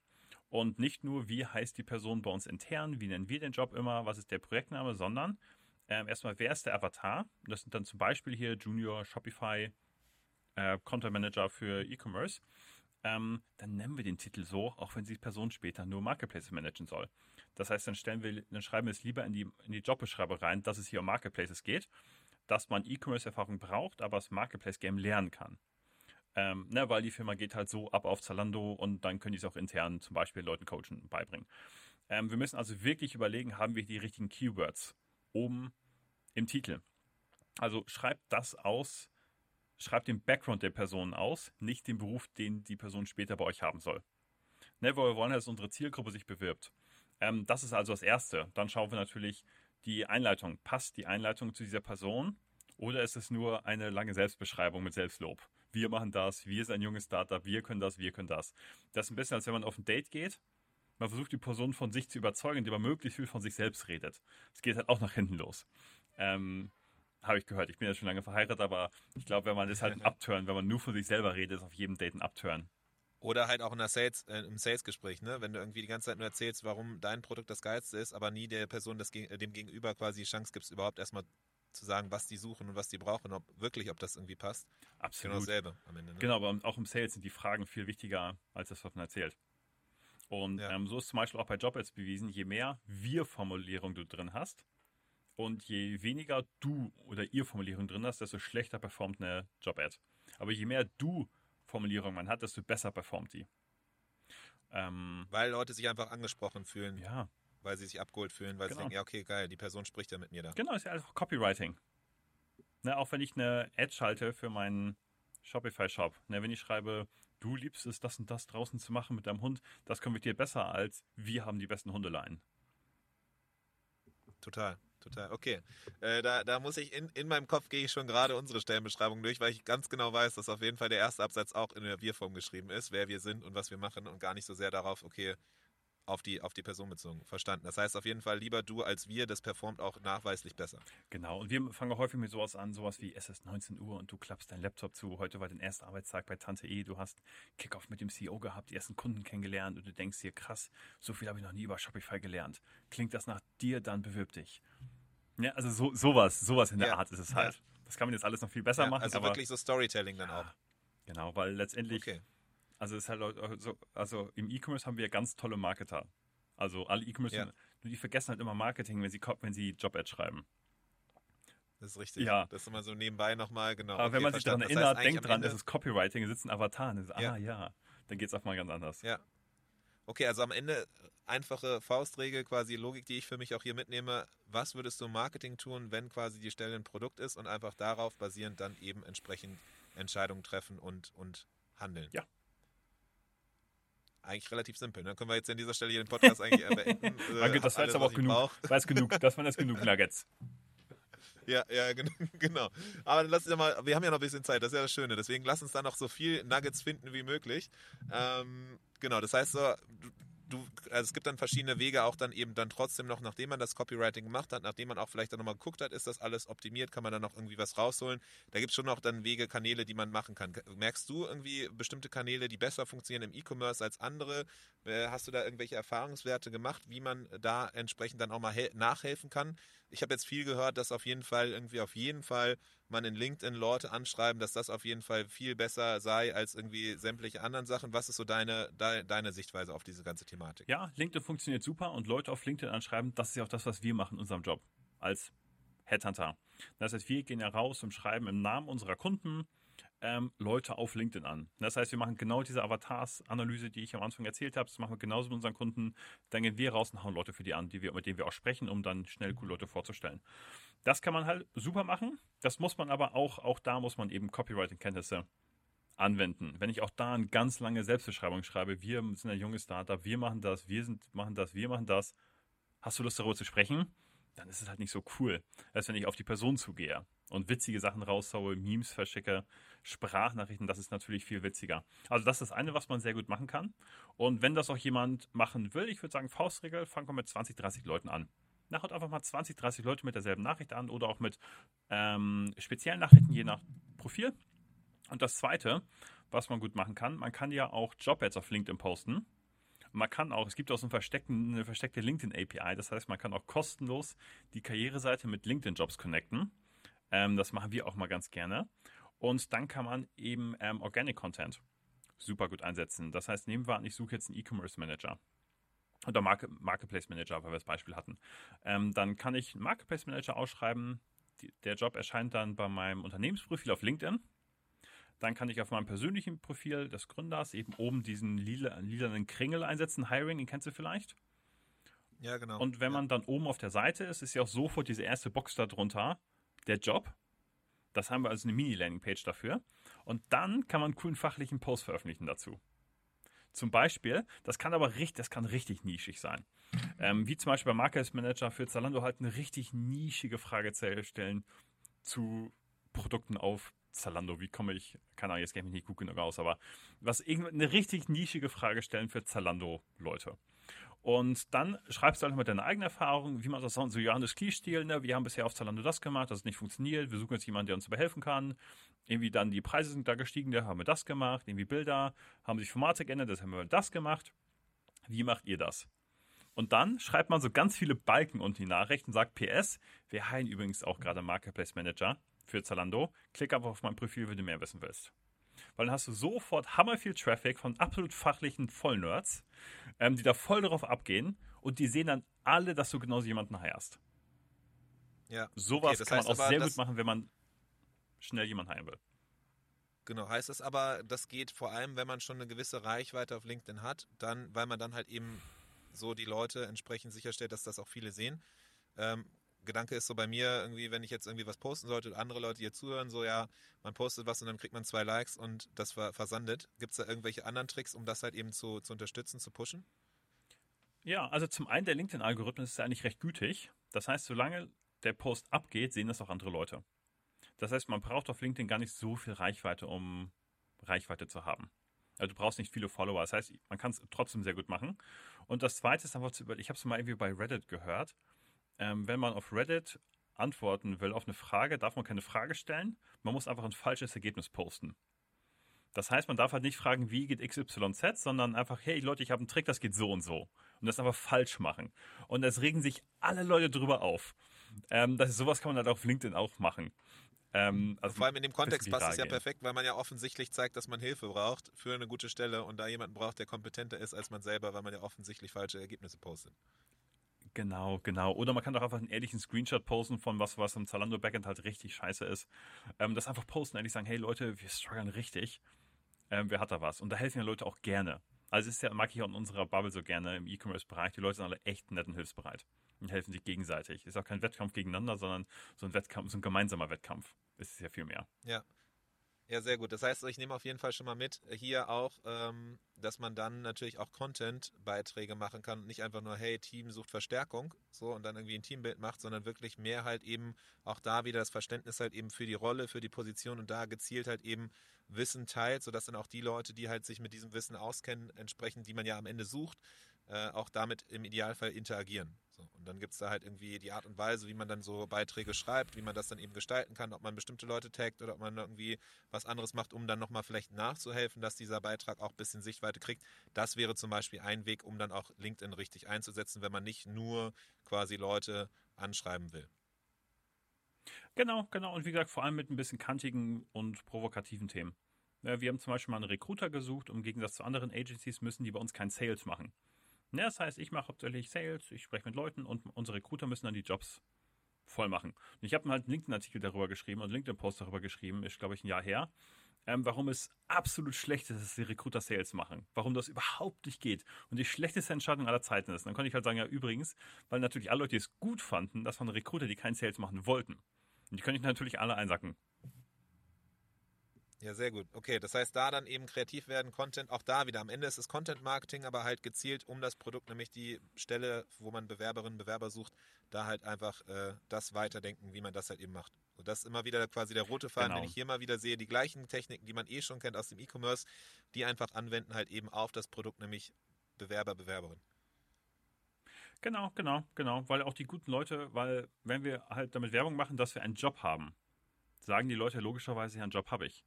Und nicht nur, wie heißt die Person bei uns intern, wie nennen wir den Job immer, was ist der Projektname, sondern ähm, erstmal, wer ist der Avatar? Das sind dann zum Beispiel hier Junior Shopify äh, Content Manager für E-Commerce. Ähm, dann nennen wir den Titel so, auch wenn die Person später nur Marketplaces managen soll. Das heißt, dann stellen wir, dann schreiben wir es lieber in die, in die Jobbeschreibung rein, dass es hier um Marketplaces geht, dass man E-Commerce-Erfahrung braucht, aber das Marketplace-Game lernen kann. Ähm, ne, weil die Firma geht halt so ab auf Zalando und dann können die es auch intern zum Beispiel Leuten coachen beibringen. Ähm, wir müssen also wirklich überlegen, haben wir die richtigen Keywords oben im Titel. Also schreibt das aus, schreibt den Background der Person aus, nicht den Beruf, den die Person später bei euch haben soll. Ne, weil wir wollen, dass unsere Zielgruppe sich bewirbt. Ähm, das ist also das Erste. Dann schauen wir natürlich die Einleitung. Passt die Einleitung zu dieser Person oder ist es nur eine lange Selbstbeschreibung mit Selbstlob? Wir machen das, wir sind ein junges Startup, wir können das, wir können das. Das ist ein bisschen, als wenn man auf ein Date geht. Man versucht die Person von sich zu überzeugen, indem man möglichst viel von sich selbst redet. Es geht halt auch nach hinten los. Ähm, habe ich gehört. Ich bin ja schon lange verheiratet, aber ich glaube, wenn man das halt ein Upturn, wenn man nur von sich selber redet, ist auf jedem Date ein Upturn. Oder halt auch in der Sales, äh, im Sales-Gespräch, ne? Wenn du irgendwie die ganze Zeit nur erzählst, warum dein Produkt das geilste ist, aber nie der Person das, äh, dem Gegenüber quasi die Chance gibst, überhaupt erstmal zu sagen, was die suchen und was die brauchen, ob wirklich, ob das irgendwie passt. Genau Absolut. dasselbe am Ende. Ne? Genau, aber auch im Sales sind die Fragen viel wichtiger als das, was man erzählt. Und Ja. ähm, so ist zum Beispiel auch bei Job-Ads bewiesen, je mehr Wir-Formulierung du drin hast und je weniger du oder ihr Formulierung drin hast, desto schlechter performt eine Job-Ad. Aber je mehr du Formulierung man hat, desto besser performt die. Ähm, Weil Leute sich einfach angesprochen fühlen, ja, weil sie sich abgeholt fühlen, weil sie Genau. denken, ja, okay, geil, die Person spricht ja mit mir da. genau, ist ja einfach Copywriting. Ne, auch wenn ich eine Ad schalte für meinen Shopify-Shop, ne, wenn ich schreibe, du liebst es, das und das draußen zu machen mit deinem Hund, das konvertiert besser als wir haben die besten Hundeleien. Total, total. Okay. Äh, da, da muss ich in, in meinem Kopf gehe ich schon gerade unsere Stellenbeschreibung durch, weil ich ganz genau weiß, dass auf jeden Fall der erste Absatz auch in der Wir-Form geschrieben ist, wer wir sind und was wir machen und gar nicht so sehr darauf, okay, auf die, auf die Person bezogen. Verstanden. Das heißt auf jeden Fall lieber du als wir, das performt auch nachweislich besser. Genau, und wir fangen häufig mit sowas an, sowas wie es ist 19 Uhr und du klappst deinen Laptop zu. Heute war dein erster Arbeitstag bei Tante E, du hast Kickoff mit dem CEO gehabt, die ersten Kunden kennengelernt und du denkst dir, krass, so viel habe ich noch nie über Shopify gelernt. Klingt das nach dir, dann bewirb dich. Ja, also so, sowas, sowas in der Ja, Art ist es ja. halt. Das kann man jetzt alles noch viel besser Ja, machen, also wirklich so Storytelling dann auch. genau, weil letztendlich, Okay. Also es ist halt auch so, also im E-Commerce haben wir ganz tolle Marketer. Also alle E-Commerce, Ja. die vergessen halt immer Marketing, wenn sie, wenn sie Job-Ad schreiben. Das ist richtig. Ja. Das ist immer so nebenbei nochmal, genau. Aber wenn Okay, man sich daran verstanden. Das heißt erinnert, denkt dran, es ist Copywriting, es sitzt ein Avatar. Ist, Ja. Ah ja, dann geht es auch mal ganz anders. Ja. Okay, also am Ende einfache Faustregel, quasi Logik, die ich für mich auch hier mitnehme. Was würdest du im Marketing tun, wenn quasi die Stelle ein Produkt ist und einfach darauf basierend dann eben entsprechend Entscheidungen treffen und, und handeln? Ja. Eigentlich relativ simpel. Ne? Können wir jetzt an dieser Stelle hier den Podcast eigentlich äh, beenden? Äh, Danke, das hab war jetzt alles, aber auch genug. brauch. Jetzt genug. Das waren jetzt genug Nuggets. Ja, ja, gen- genau. Aber dann lass uns ja mal, wir haben ja noch ein bisschen Zeit, das ist ja das Schöne. Deswegen lass uns da noch so viel Nuggets finden wie möglich. Ähm, genau, das heißt so, du, also es gibt dann verschiedene Wege, auch dann eben dann trotzdem noch, nachdem man das Copywriting gemacht hat, nachdem man auch vielleicht dann nochmal geguckt hat, ist das alles optimiert, kann man dann noch irgendwie was rausholen. Da gibt es schon noch dann Wege, Kanäle, die man machen kann. Merkst du irgendwie bestimmte Kanäle, die besser funktionieren im E-Commerce als andere? Äh, Hast du da irgendwelche Erfahrungswerte gemacht, wie man da entsprechend dann auch mal hel- nachhelfen kann? Ich habe jetzt viel gehört, dass auf jeden Fall irgendwie auf jeden Fall man in LinkedIn Leute anschreiben, dass das auf jeden Fall viel besser sei als irgendwie sämtliche anderen Sachen. Was ist so deine, de, deine Sichtweise auf diese ganze Thematik? Ja, LinkedIn funktioniert super und Leute auf LinkedIn anschreiben, das ist ja auch das, was wir machen in unserem Job als Headhunter. Das heißt, wir gehen ja raus und schreiben im Namen unserer Kunden ähm, Leute auf LinkedIn an. Das heißt, wir machen genau diese Avatars-Analyse, die ich am Anfang erzählt habe. Das machen wir genauso mit unseren Kunden. Dann gehen wir raus und hauen Leute für die an, die wir, mit denen wir auch sprechen, um dann schnell coole Leute vorzustellen. Das kann man halt super machen. Das muss man aber auch, auch da muss man eben Copywriting-Kenntnisse anwenden. Wenn ich auch da eine ganz lange Selbstbeschreibung schreibe, wir sind ein junges Startup, wir machen das, wir sind, machen das, wir machen das, hast du Lust darüber zu sprechen? Dann ist es halt nicht so cool, als wenn ich auf die Person zugehe und witzige Sachen raushaue, Memes verschicke, Sprachnachrichten, das ist natürlich viel witziger. Also das ist das eine, was man sehr gut machen kann. Und wenn das auch jemand machen will, ich würde sagen, Faustregel, fangen wir mit 20, 30 Leuten an. Nachher einfach mal 20, 30 Leute mit derselben Nachricht an oder auch mit ähm, speziellen Nachrichten, je nach Profil. Und das Zweite, was man gut machen kann, man kann ja auch Job-Ads auf LinkedIn posten. Man kann auch, es gibt auch so eine versteckte LinkedIn-API, das heißt, man kann auch kostenlos die Karriereseite mit LinkedIn-Jobs connecten. Ähm, das machen wir auch mal ganz gerne. Und dann kann man eben ähm, Organic Content super gut einsetzen. Das heißt, nehmen wir an, ich suche jetzt einen E-Commerce Manager oder Market, Marketplace Manager, weil wir das Beispiel hatten. Ähm, dann kann ich einen Marketplace Manager ausschreiben. Die, der Job erscheint dann bei meinem Unternehmensprofil auf LinkedIn. Dann kann ich auf meinem persönlichen Profil des Gründers eben oben diesen lila, lilanen Kringel einsetzen. Hiring, den kennst du vielleicht. Ja, genau. Und wenn man dann oben auf der Seite ist, ist ja auch sofort diese erste Box da drunter, der Job. Das haben wir also eine Mini-Landing-Page dafür. Und dann kann man einen coolen fachlichen Post veröffentlichen dazu. Zum Beispiel, das kann aber richtig, das kann richtig nischig sein. Ähm, wie zum Beispiel bei Market Manager für Zalando halt eine richtig nischige Frage stellen zu Produkten auf Zalando. Wie komme ich, keine Ahnung, jetzt kenne ich mich nicht gut genug aus, aber was irgendeine richtig nischige Frage stellen für Zalando-Leute. Und dann schreibst du halt mal deine eigene Erfahrung, wie man das so Johannes Klee-Stil, ne? Wir haben bisher auf Zalando das gemacht, das hat nicht funktioniert, wir suchen jetzt jemanden, der uns dabei helfen kann. Irgendwie dann die Preise sind da gestiegen, da haben wir das gemacht, irgendwie Bilder, haben sich Formate geändert, das haben wir das gemacht. Wie macht ihr das? Und dann schreibt man so ganz viele Balken unter die Nachricht und sagt PS, wir heilen übrigens auch gerade Marketplace Manager für Zalando. Klick einfach auf mein Profil, wenn du mehr wissen willst. Weil dann hast du sofort hammer viel Traffic von absolut fachlichen Vollnerds, ähm, die da voll darauf abgehen und die sehen dann alle, dass du genauso jemanden heierst. ja. Sowas Okay, das kann man auch sehr das- gut machen, wenn man schnell jemanden heiern will. Genau, heißt es aber, das geht vor allem, wenn man schon eine gewisse Reichweite auf LinkedIn hat, dann, weil man dann halt eben so die Leute entsprechend sicherstellt, dass das auch viele sehen. Ähm, Gedanke ist so bei mir irgendwie, wenn ich jetzt irgendwie was posten sollte und andere Leute hier zuhören, so ja, man postet was und dann kriegt man zwei Likes und das ver versandet. Gibt es da irgendwelche anderen Tricks, um das halt eben zu, zu unterstützen, zu pushen? Ja, also zum einen der LinkedIn-Algorithmus ist ja eigentlich recht gütig. Das heißt, solange der Post abgeht, sehen das auch andere Leute. Das heißt, man braucht auf LinkedIn gar nicht so viel Reichweite, um Reichweite zu haben. Also du brauchst nicht viele Follower. Das heißt, man kann es trotzdem sehr gut machen. Und das Zweite ist einfach zu über, ich habe es mal irgendwie bei Reddit gehört. Ähm, wenn man auf Reddit antworten will auf eine Frage, darf man keine Frage stellen. Man muss einfach ein falsches Ergebnis posten. Das heißt, man darf halt nicht fragen, wie geht XYZ, sondern einfach, hey Leute, ich habe einen Trick, das geht so und so. Und das einfach falsch machen. Und es regen sich alle Leute drüber auf. Ähm, das ist, sowas kann man halt auf LinkedIn auch machen. Ähm, also Vor allem in dem Kontext passt es ja perfekt, weil man ja offensichtlich zeigt, dass man Hilfe braucht für eine gute Stelle und da jemanden braucht, der kompetenter ist als man selber, weil man ja offensichtlich falsche Ergebnisse postet. Genau, genau. Oder man kann doch einfach einen ehrlichen Screenshot posten von was, was im Zalando Backend halt richtig scheiße ist. Ähm, das einfach posten, ehrlich sagen, hey Leute, wir strugglen richtig. Ähm, wer hat da was? Und da helfen ja Leute auch gerne. Also es ist ja, mag ich auch in unserer Bubble so gerne im E-Commerce-Bereich. Die Leute sind alle echt nett und hilfsbereit und helfen sich gegenseitig. Ist auch kein Wettkampf gegeneinander, sondern so ein Wettkampf, so ein gemeinsamer Wettkampf. Ist es ja viel mehr. Ja. Ja, sehr gut. Das heißt, ich nehme auf jeden Fall schon mal mit, hier auch, ähm, dass man dann natürlich auch Content-Beiträge machen kann und nicht einfach nur, hey, Team sucht Verstärkung, so und dann irgendwie ein Teambild macht, sondern wirklich mehr halt eben auch da wieder das Verständnis halt eben für die Rolle, für die Position und da gezielt halt eben Wissen teilt, sodass dann auch die Leute, die halt sich mit diesem Wissen auskennen, entsprechend, die man ja am Ende sucht, äh, auch damit im Idealfall interagieren. So, und dann gibt es da halt irgendwie die Art und Weise, wie man dann so Beiträge schreibt, wie man das dann eben gestalten kann, ob man bestimmte Leute taggt oder ob man irgendwie was anderes macht, um dann nochmal vielleicht nachzuhelfen, dass dieser Beitrag auch ein bisschen Sichtweite kriegt. Das wäre zum Beispiel ein Weg, um dann auch LinkedIn richtig einzusetzen, wenn man nicht nur quasi Leute anschreiben will. Genau, genau. Und wie gesagt, vor allem mit ein bisschen kantigen und provokativen Themen. Wir haben zum Beispiel mal einen Recruiter gesucht. Im Gegensatz zu anderen Agencies müssen die bei uns kein Sales machen. Ja, das heißt, ich mache hauptsächlich Sales, ich spreche mit Leuten und unsere Recruiter müssen dann die Jobs voll machen. Und ich habe halt einen LinkedIn-Artikel darüber geschrieben und LinkedIn-Post darüber geschrieben, ist glaube ich ein Jahr her, ähm, warum es absolut schlecht ist, dass die Recruiter Sales machen. Warum das überhaupt nicht geht. Und die schlechteste Entscheidung aller Zeiten ist. Dann konnte ich halt sagen, ja übrigens, weil natürlich alle Leute, die es gut fanden, das waren Recruiter, die keinen Sales machen wollten. Und die könnte ich natürlich alle einsacken. Ja, sehr gut. Okay, das heißt, da dann eben kreativ werden, Content, auch da wieder. Am Ende ist es Content Marketing, aber halt gezielt um das Produkt, nämlich die Stelle, wo man Bewerberinnen, Bewerber sucht, da halt einfach äh, das weiterdenken, wie man das halt eben macht. Und das ist immer wieder quasi der rote Faden, genau. den ich hier mal wieder sehe. Die gleichen Techniken, die man eh schon kennt aus dem E-Commerce, die einfach anwenden halt eben auf das Produkt, nämlich Bewerber, Bewerberin. Genau, genau, genau. Weil auch die guten Leute, weil wenn wir halt damit Werbung machen, dass wir einen Job haben, sagen die Leute logischerweise, ja, einen Job habe ich.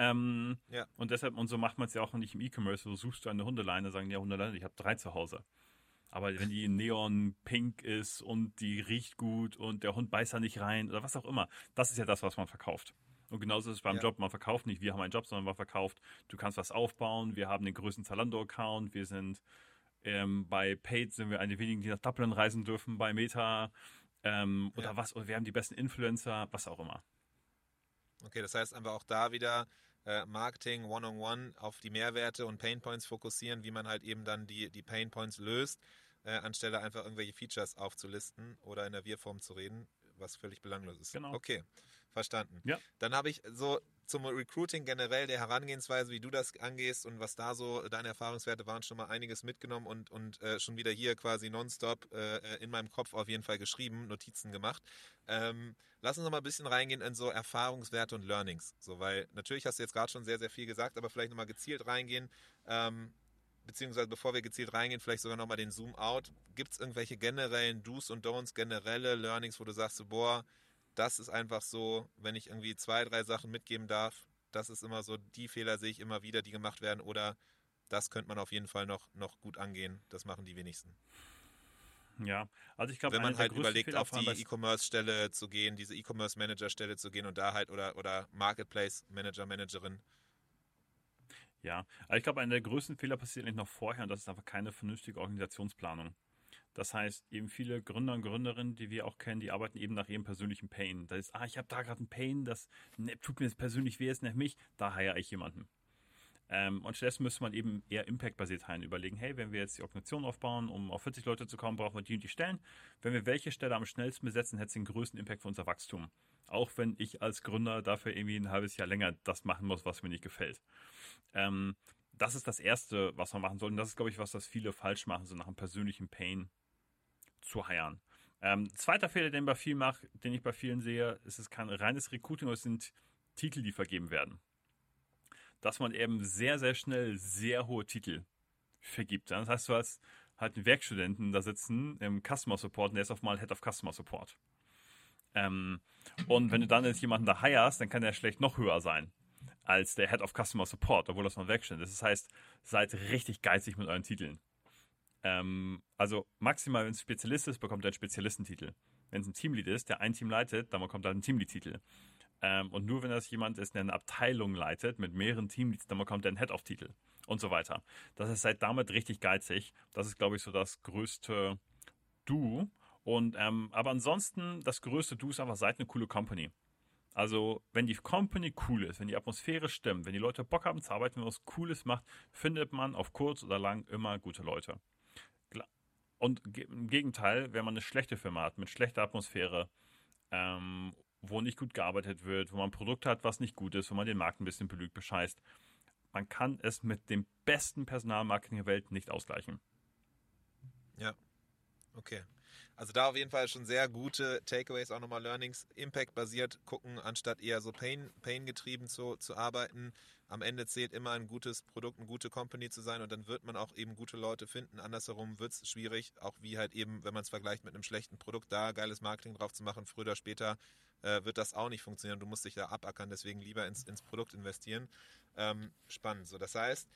Ähm, ja. Und deshalb, und so macht man es ja auch nicht im E-Commerce, so suchst du eine Hundeleine, sagen ja Hundeleine, ich habe drei zu Hause. Aber wenn die neon pink ist und die riecht gut und der Hund beißt da nicht rein oder was auch immer, das ist ja das, was man verkauft. Und genauso ist es beim ja. Job. Man verkauft nicht, wir haben einen Job, sondern man verkauft, du kannst was aufbauen, wir haben den größten Zalando-Account, wir sind ähm, bei Paid sind wir eine wenigen, die nach Dublin reisen dürfen, bei Meta ähm, oder ja. was, oder wir haben die besten Influencer, was auch immer. Okay, das heißt einfach auch da wieder äh, Marketing One-on-One auf die Mehrwerte und Painpoints fokussieren, wie man halt eben dann die, die Painpoints löst, äh, anstelle einfach irgendwelche Features aufzulisten oder in der Wir-Form zu reden, was völlig belanglos ist. Genau. Okay, verstanden. Ja. Dann habe ich so zum Recruiting generell der Herangehensweise, wie du das angehst und was da so deine Erfahrungswerte waren, schon mal einiges mitgenommen und, und äh, schon wieder hier quasi nonstop äh, in meinem Kopf auf jeden Fall geschrieben, Notizen gemacht. Ähm, lass uns noch mal ein bisschen reingehen in so Erfahrungswerte und Learnings. So, weil natürlich hast du jetzt gerade schon sehr, sehr viel gesagt, aber vielleicht nochmal gezielt reingehen. Ähm, beziehungsweise bevor wir gezielt reingehen, vielleicht sogar nochmal den Zoom-out. Gibt es irgendwelche generellen Do's und Don'ts, generelle Learnings, wo du sagst, boah, das ist einfach so, wenn ich irgendwie zwei, drei Sachen mitgeben darf, das ist immer so, die Fehler sehe ich immer wieder, die gemacht werden oder das könnte man auf jeden Fall noch, noch gut angehen. Das machen die wenigsten. Ja, also ich glaube, wenn man halt überlegt, auf die E-Commerce-Stelle zu gehen, diese E-Commerce-Manager-Stelle zu gehen und da halt oder, oder Marketplace-Manager, Managerin. Ja, aber ich glaube, einer der größten Fehler passiert nicht noch vorher und das ist einfach keine vernünftige Organisationsplanung. Das heißt, eben viele Gründer und Gründerinnen, die wir auch kennen, die arbeiten eben nach ihrem persönlichen Pain. Da ist, ah, ich habe da gerade einen Pain, das ne, tut mir jetzt persönlich weh, ist nicht mich, da heiere ich jemanden. Ähm, und stattdessen müsste man eben eher Impact-basiert heilen. Überlegen, hey, wenn wir jetzt die Organisation aufbauen, um auf 40 Leute zu kommen, brauchen wir die und die Stellen. Wenn wir welche Stelle am schnellsten besetzen, hätte es den größten Impact für unser Wachstum. Auch wenn ich als Gründer dafür irgendwie ein halbes Jahr länger das machen muss, was mir nicht gefällt. Ähm, das ist das Erste, was man machen sollte. Und das ist, glaube ich, was das viele falsch machen, so nach einem persönlichen Pain zu heiern. Ähm, zweiter Fehler, den, bei viel mach, den ich bei vielen sehe, ist es kein reines Recruiting, es sind Titel, die vergeben werden. Dass man eben sehr, sehr schnell sehr hohe Titel vergibt. Das heißt, du hast halt einen Werkstudenten da sitzen im Customer Support und der ist auf mal Head of Customer Support. Ähm, und wenn du dann jetzt jemanden da hirest, dann kann der schlecht noch höher sein als der Head of Customer Support, obwohl das noch ein Werkstudent ist. Das heißt, seid richtig geizig mit euren Titeln. Ähm, also maximal, wenn es Spezialist ist, bekommt er einen Spezialistentitel. Wenn es ein Teamlead ist, der ein Team leitet, dann bekommt er einen Teamlead-Titel. Ähm, und nur wenn das jemand ist, der eine Abteilung leitet mit mehreren Teamleads, dann bekommt er einen Head-of-Titel. und so weiter. Das ist seit damit richtig geizig. Das ist, glaube ich, so das größte Du. Und ähm, aber ansonsten, das größte Du ist einfach, seid eine coole Company. Also, wenn die Company cool ist, wenn die Atmosphäre stimmt, wenn die Leute Bock haben zu arbeiten, wenn man was Cooles macht, findet man auf kurz oder lang immer gute Leute. Und im Gegenteil, wenn man eine schlechte Firma hat, mit schlechter Atmosphäre, ähm, wo nicht gut gearbeitet wird, wo man ein Produkt hat, was nicht gut ist, wo man den Markt ein bisschen belügt, bescheißt, man kann es mit dem besten Personalmarketing der Welt nicht ausgleichen. Ja, okay. Also da auf jeden Fall schon sehr gute Takeaways, auch nochmal Learnings, Impact-basiert gucken, anstatt eher so Pain, Pain zu, zu arbeiten. Am Ende zählt immer ein gutes Produkt, eine gute Company zu sein und dann wird man auch eben gute Leute finden. Andersherum wird es schwierig, auch wie halt eben, wenn man es vergleicht mit einem schlechten Produkt, da geiles Marketing drauf zu machen, früher oder später äh, wird das auch nicht funktionieren. Du musst dich da abackern, deswegen lieber ins, ins Produkt investieren. Ähm, spannend. So, das heißt,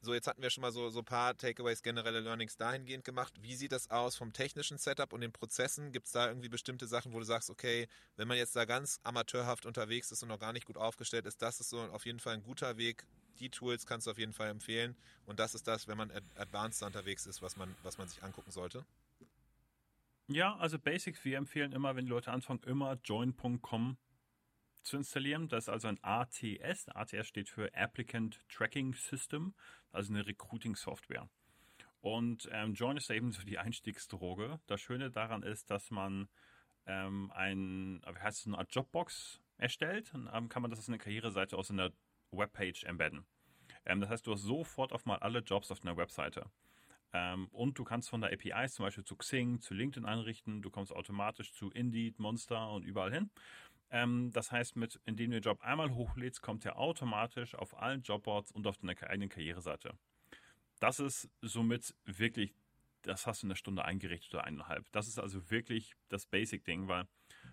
so, jetzt hatten wir schon mal so, so ein paar Takeaways, generelle Learnings dahingehend gemacht. Wie sieht das aus vom technischen Setup und den Prozessen? Gibt es da irgendwie bestimmte Sachen, wo du sagst, okay, wenn man jetzt da ganz amateurhaft unterwegs ist und noch gar nicht gut aufgestellt ist, das ist so auf jeden Fall ein guter Weg. Die Tools kannst du auf jeden Fall empfehlen. Und das ist das, wenn man advanced unterwegs ist, was man, was man sich angucken sollte. Ja, also Basics, wir empfehlen immer, wenn die Leute anfangen, immer join.com zu installieren. Das ist also ein ATS. ATS steht für Applicant Tracking System, also eine Recruiting-Software. Und ähm, Join ist eben so die Einstiegsdroge. Das Schöne daran ist, dass man ähm, ein, wie heißt es, eine Art Jobbox erstellt und dann kann man das als eine Karriereseite aus einer Webpage embedden. Ähm, das heißt, du hast sofort auf mal alle Jobs auf deiner Webseite. Ähm, und du kannst von der API zum Beispiel zu Xing, zu LinkedIn einrichten. Du kommst automatisch zu Indeed, Monster und überall hin. Ähm, das heißt, mit, indem du den Job einmal hochlädst, kommt er automatisch auf allen Jobboards und auf deiner eigenen Karriereseite. Das ist somit wirklich, das hast du in einer Stunde eingerichtet oder eineinhalb. Das ist also wirklich das Basic-Ding, weil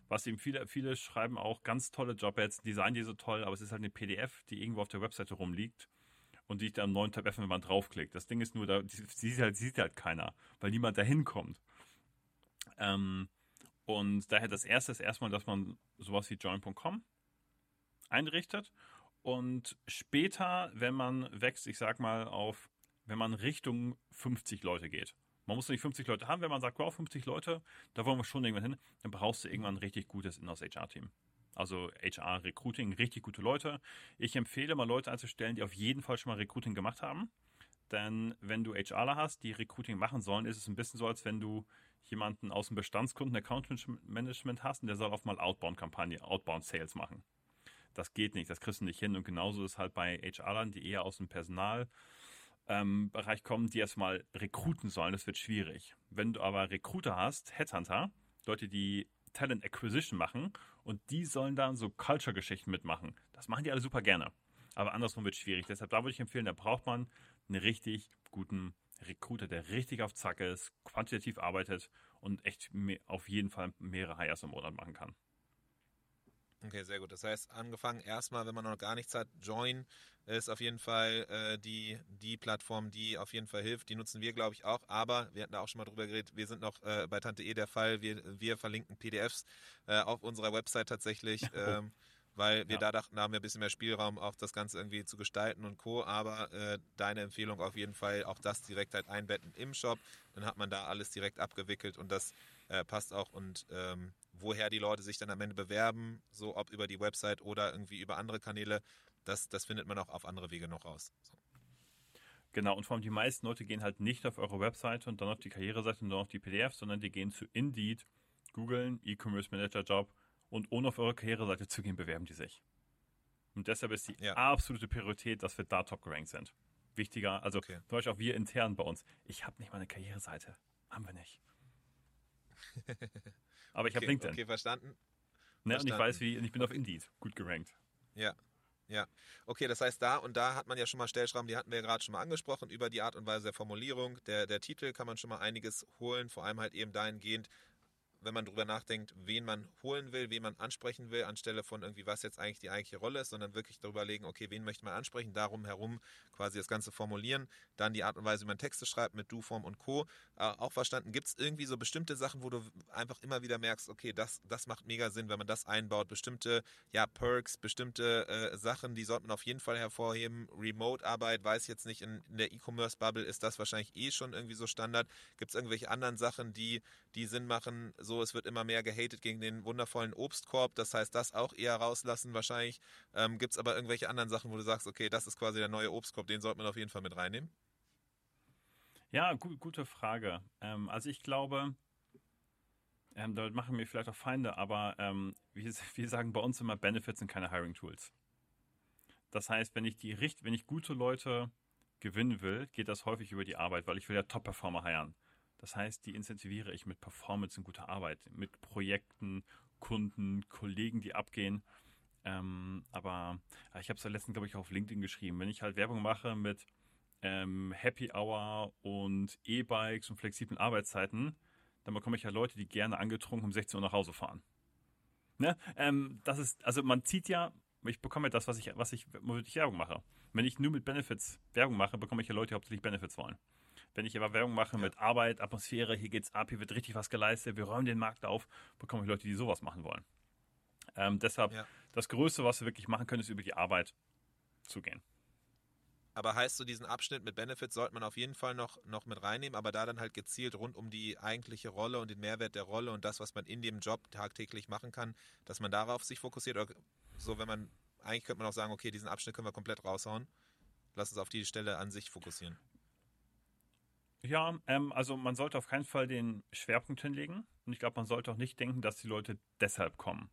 was eben viele, viele schreiben auch ganz tolle Jobads, designen die so toll, aber es ist halt eine PDF, die irgendwo auf der Webseite rumliegt und die ich da am neuen Tab öffne, wenn man draufklickt. Das Ding ist nur, da sieht, halt, sieht halt keiner, weil niemand da hinkommt. Ähm, und daher das erste ist erstmal, dass man sowas wie join.com einrichtet. Und später, wenn man wächst, ich sag mal auf, wenn man Richtung 50 Leute geht. Man muss nicht 50 Leute haben, wenn man sagt, wow, 50 Leute, da wollen wir schon irgendwann hin, dann brauchst du irgendwann ein richtig gutes Inhouse-HR-Team. Also HR-Recruiting, richtig gute Leute. Ich empfehle mal Leute einzustellen, die auf jeden Fall schon mal Recruiting gemacht haben. Denn wenn du HRler hast, die Recruiting machen sollen, ist es ein bisschen so, als wenn du jemanden aus dem Bestandskunden Account Management hast und der soll auf mal Outbound-Kampagne, Outbound-Sales machen. Das geht nicht, das kriegst du nicht hin. Und genauso ist halt bei HRlern, die eher aus dem Personalbereich ähm, kommen, die erstmal rekruten sollen. Das wird schwierig. Wenn du aber Recruiter hast, Headhunter, Leute, die Talent Acquisition machen und die sollen dann so Culture-Geschichten mitmachen. Das machen die alle super gerne. Aber andersrum wird schwierig. Deshalb da würde ich empfehlen, da braucht man einen richtig guten Recruiter, der richtig auf Zack ist, quantitativ arbeitet und echt auf jeden Fall mehrere Hires im Monat machen kann. Okay, sehr gut. Das heißt, angefangen erstmal, wenn man noch gar nichts hat, Join ist auf jeden Fall äh, die, die Plattform, die auf jeden Fall hilft. Die nutzen wir, glaube ich, auch. Aber wir hatten da auch schon mal drüber geredet. Wir sind noch äh, bei Tante E der Fall. Wir, wir verlinken PDFs äh, auf unserer Website tatsächlich. Ähm, weil wir ja. da dachten, da haben wir ein bisschen mehr Spielraum, auch das Ganze irgendwie zu gestalten und Co. Aber äh, deine Empfehlung auf jeden Fall, auch das direkt halt einbetten im Shop. Dann hat man da alles direkt abgewickelt und das äh, passt auch. Und ähm, woher die Leute sich dann am Ende bewerben, so ob über die Website oder irgendwie über andere Kanäle, das, das findet man auch auf andere Wege noch raus. So. Genau, und vor allem die meisten Leute gehen halt nicht auf eure Webseite und dann auf die Karriereseite und dann auf die PDF, sondern die gehen zu Indeed, googeln, E-Commerce Manager Job und ohne auf eure Karriereseite zu gehen, bewerben die sich. Und deshalb ist die ja. absolute Priorität, dass wir da top gerankt sind. Wichtiger, also okay. zum Beispiel auch wir intern bei uns. Ich habe nicht mal eine Karriereseite. Haben wir nicht. Aber ich okay, habe LinkedIn. Okay, verstanden. Ne. Und ich weiß, wie, ich bin auf Indeed gut gerankt. Ja, ja, okay, das heißt da und da hat man ja schon mal Stellschrauben, die hatten wir ja gerade schon mal angesprochen, über die Art und Weise der Formulierung. Der, der Titel kann man schon mal einiges holen, vor allem halt eben dahingehend, wenn man drüber nachdenkt, wen man holen will, wen man ansprechen will, anstelle von irgendwie, was jetzt eigentlich die eigentliche Rolle ist, sondern wirklich darüber legen, okay, wen möchte man ansprechen, darum herum quasi das Ganze formulieren, dann die Art und Weise, wie man Texte schreibt mit Du-Form und Co. Äh, auch verstanden, gibt es irgendwie so bestimmte Sachen, wo du einfach immer wieder merkst, okay, das, das macht mega Sinn, wenn man das einbaut, bestimmte ja, Perks, bestimmte äh, Sachen, die sollte man auf jeden Fall hervorheben. Remote-Arbeit, weiß jetzt nicht, in, in der E-Commerce-Bubble ist das wahrscheinlich eh schon irgendwie so Standard. Gibt es irgendwelche anderen Sachen, die, die Sinn machen? So, es wird immer mehr gehatet gegen den wundervollen Obstkorb, das heißt, das auch eher rauslassen wahrscheinlich. Ähm, Gibt es aber irgendwelche anderen Sachen, wo du sagst, okay, das ist quasi der neue Obstkorb, den sollte man auf jeden Fall mit reinnehmen? Ja, gu gute Frage. Ähm, also ich glaube, ähm, damit machen wir vielleicht auch Feinde, aber ähm, wir, wir sagen bei uns immer, Benefits sind keine Hiring-Tools. Das heißt, wenn ich die wenn ich gute Leute gewinnen will, geht das häufig über die Arbeit, weil ich will ja Top-Performer heiren. Das heißt, die incentiviere ich mit Performance und guter Arbeit, mit Projekten, Kunden, Kollegen, die abgehen. Ähm, aber ich habe es ja letztens, glaube ich, auf LinkedIn geschrieben. Wenn ich halt Werbung mache mit ähm, Happy Hour und E-Bikes und flexiblen Arbeitszeiten, dann bekomme ich ja Leute, die gerne angetrunken um 16 Uhr nach Hause fahren. Ne? Ähm, das ist, also man zieht ja, ich bekomme ja das, was ich, was ich, womit ich Werbung mache. Wenn ich nur mit Benefits Werbung mache, bekomme ich ja Leute, die hauptsächlich Benefits wollen. Wenn ich aber Werbung mache ja. mit Arbeit, Atmosphäre, hier geht's ab, hier wird richtig was geleistet, wir räumen den Markt auf, bekomme ich Leute, die sowas machen wollen. Ähm, deshalb, ja. das Größte, was wir wirklich machen können, ist über die Arbeit zu gehen. Aber heißt so, diesen Abschnitt mit Benefits sollte man auf jeden Fall noch, noch mit reinnehmen, aber da dann halt gezielt rund um die eigentliche Rolle und den Mehrwert der Rolle und das, was man in dem Job tagtäglich machen kann, dass man darauf sich fokussiert. Oder so, wenn man, eigentlich könnte man auch sagen, okay, diesen Abschnitt können wir komplett raushauen. Lass uns auf die Stelle an sich fokussieren. Ja, ähm, also man sollte auf keinen Fall den Schwerpunkt hinlegen. Und ich glaube, man sollte auch nicht denken, dass die Leute deshalb kommen.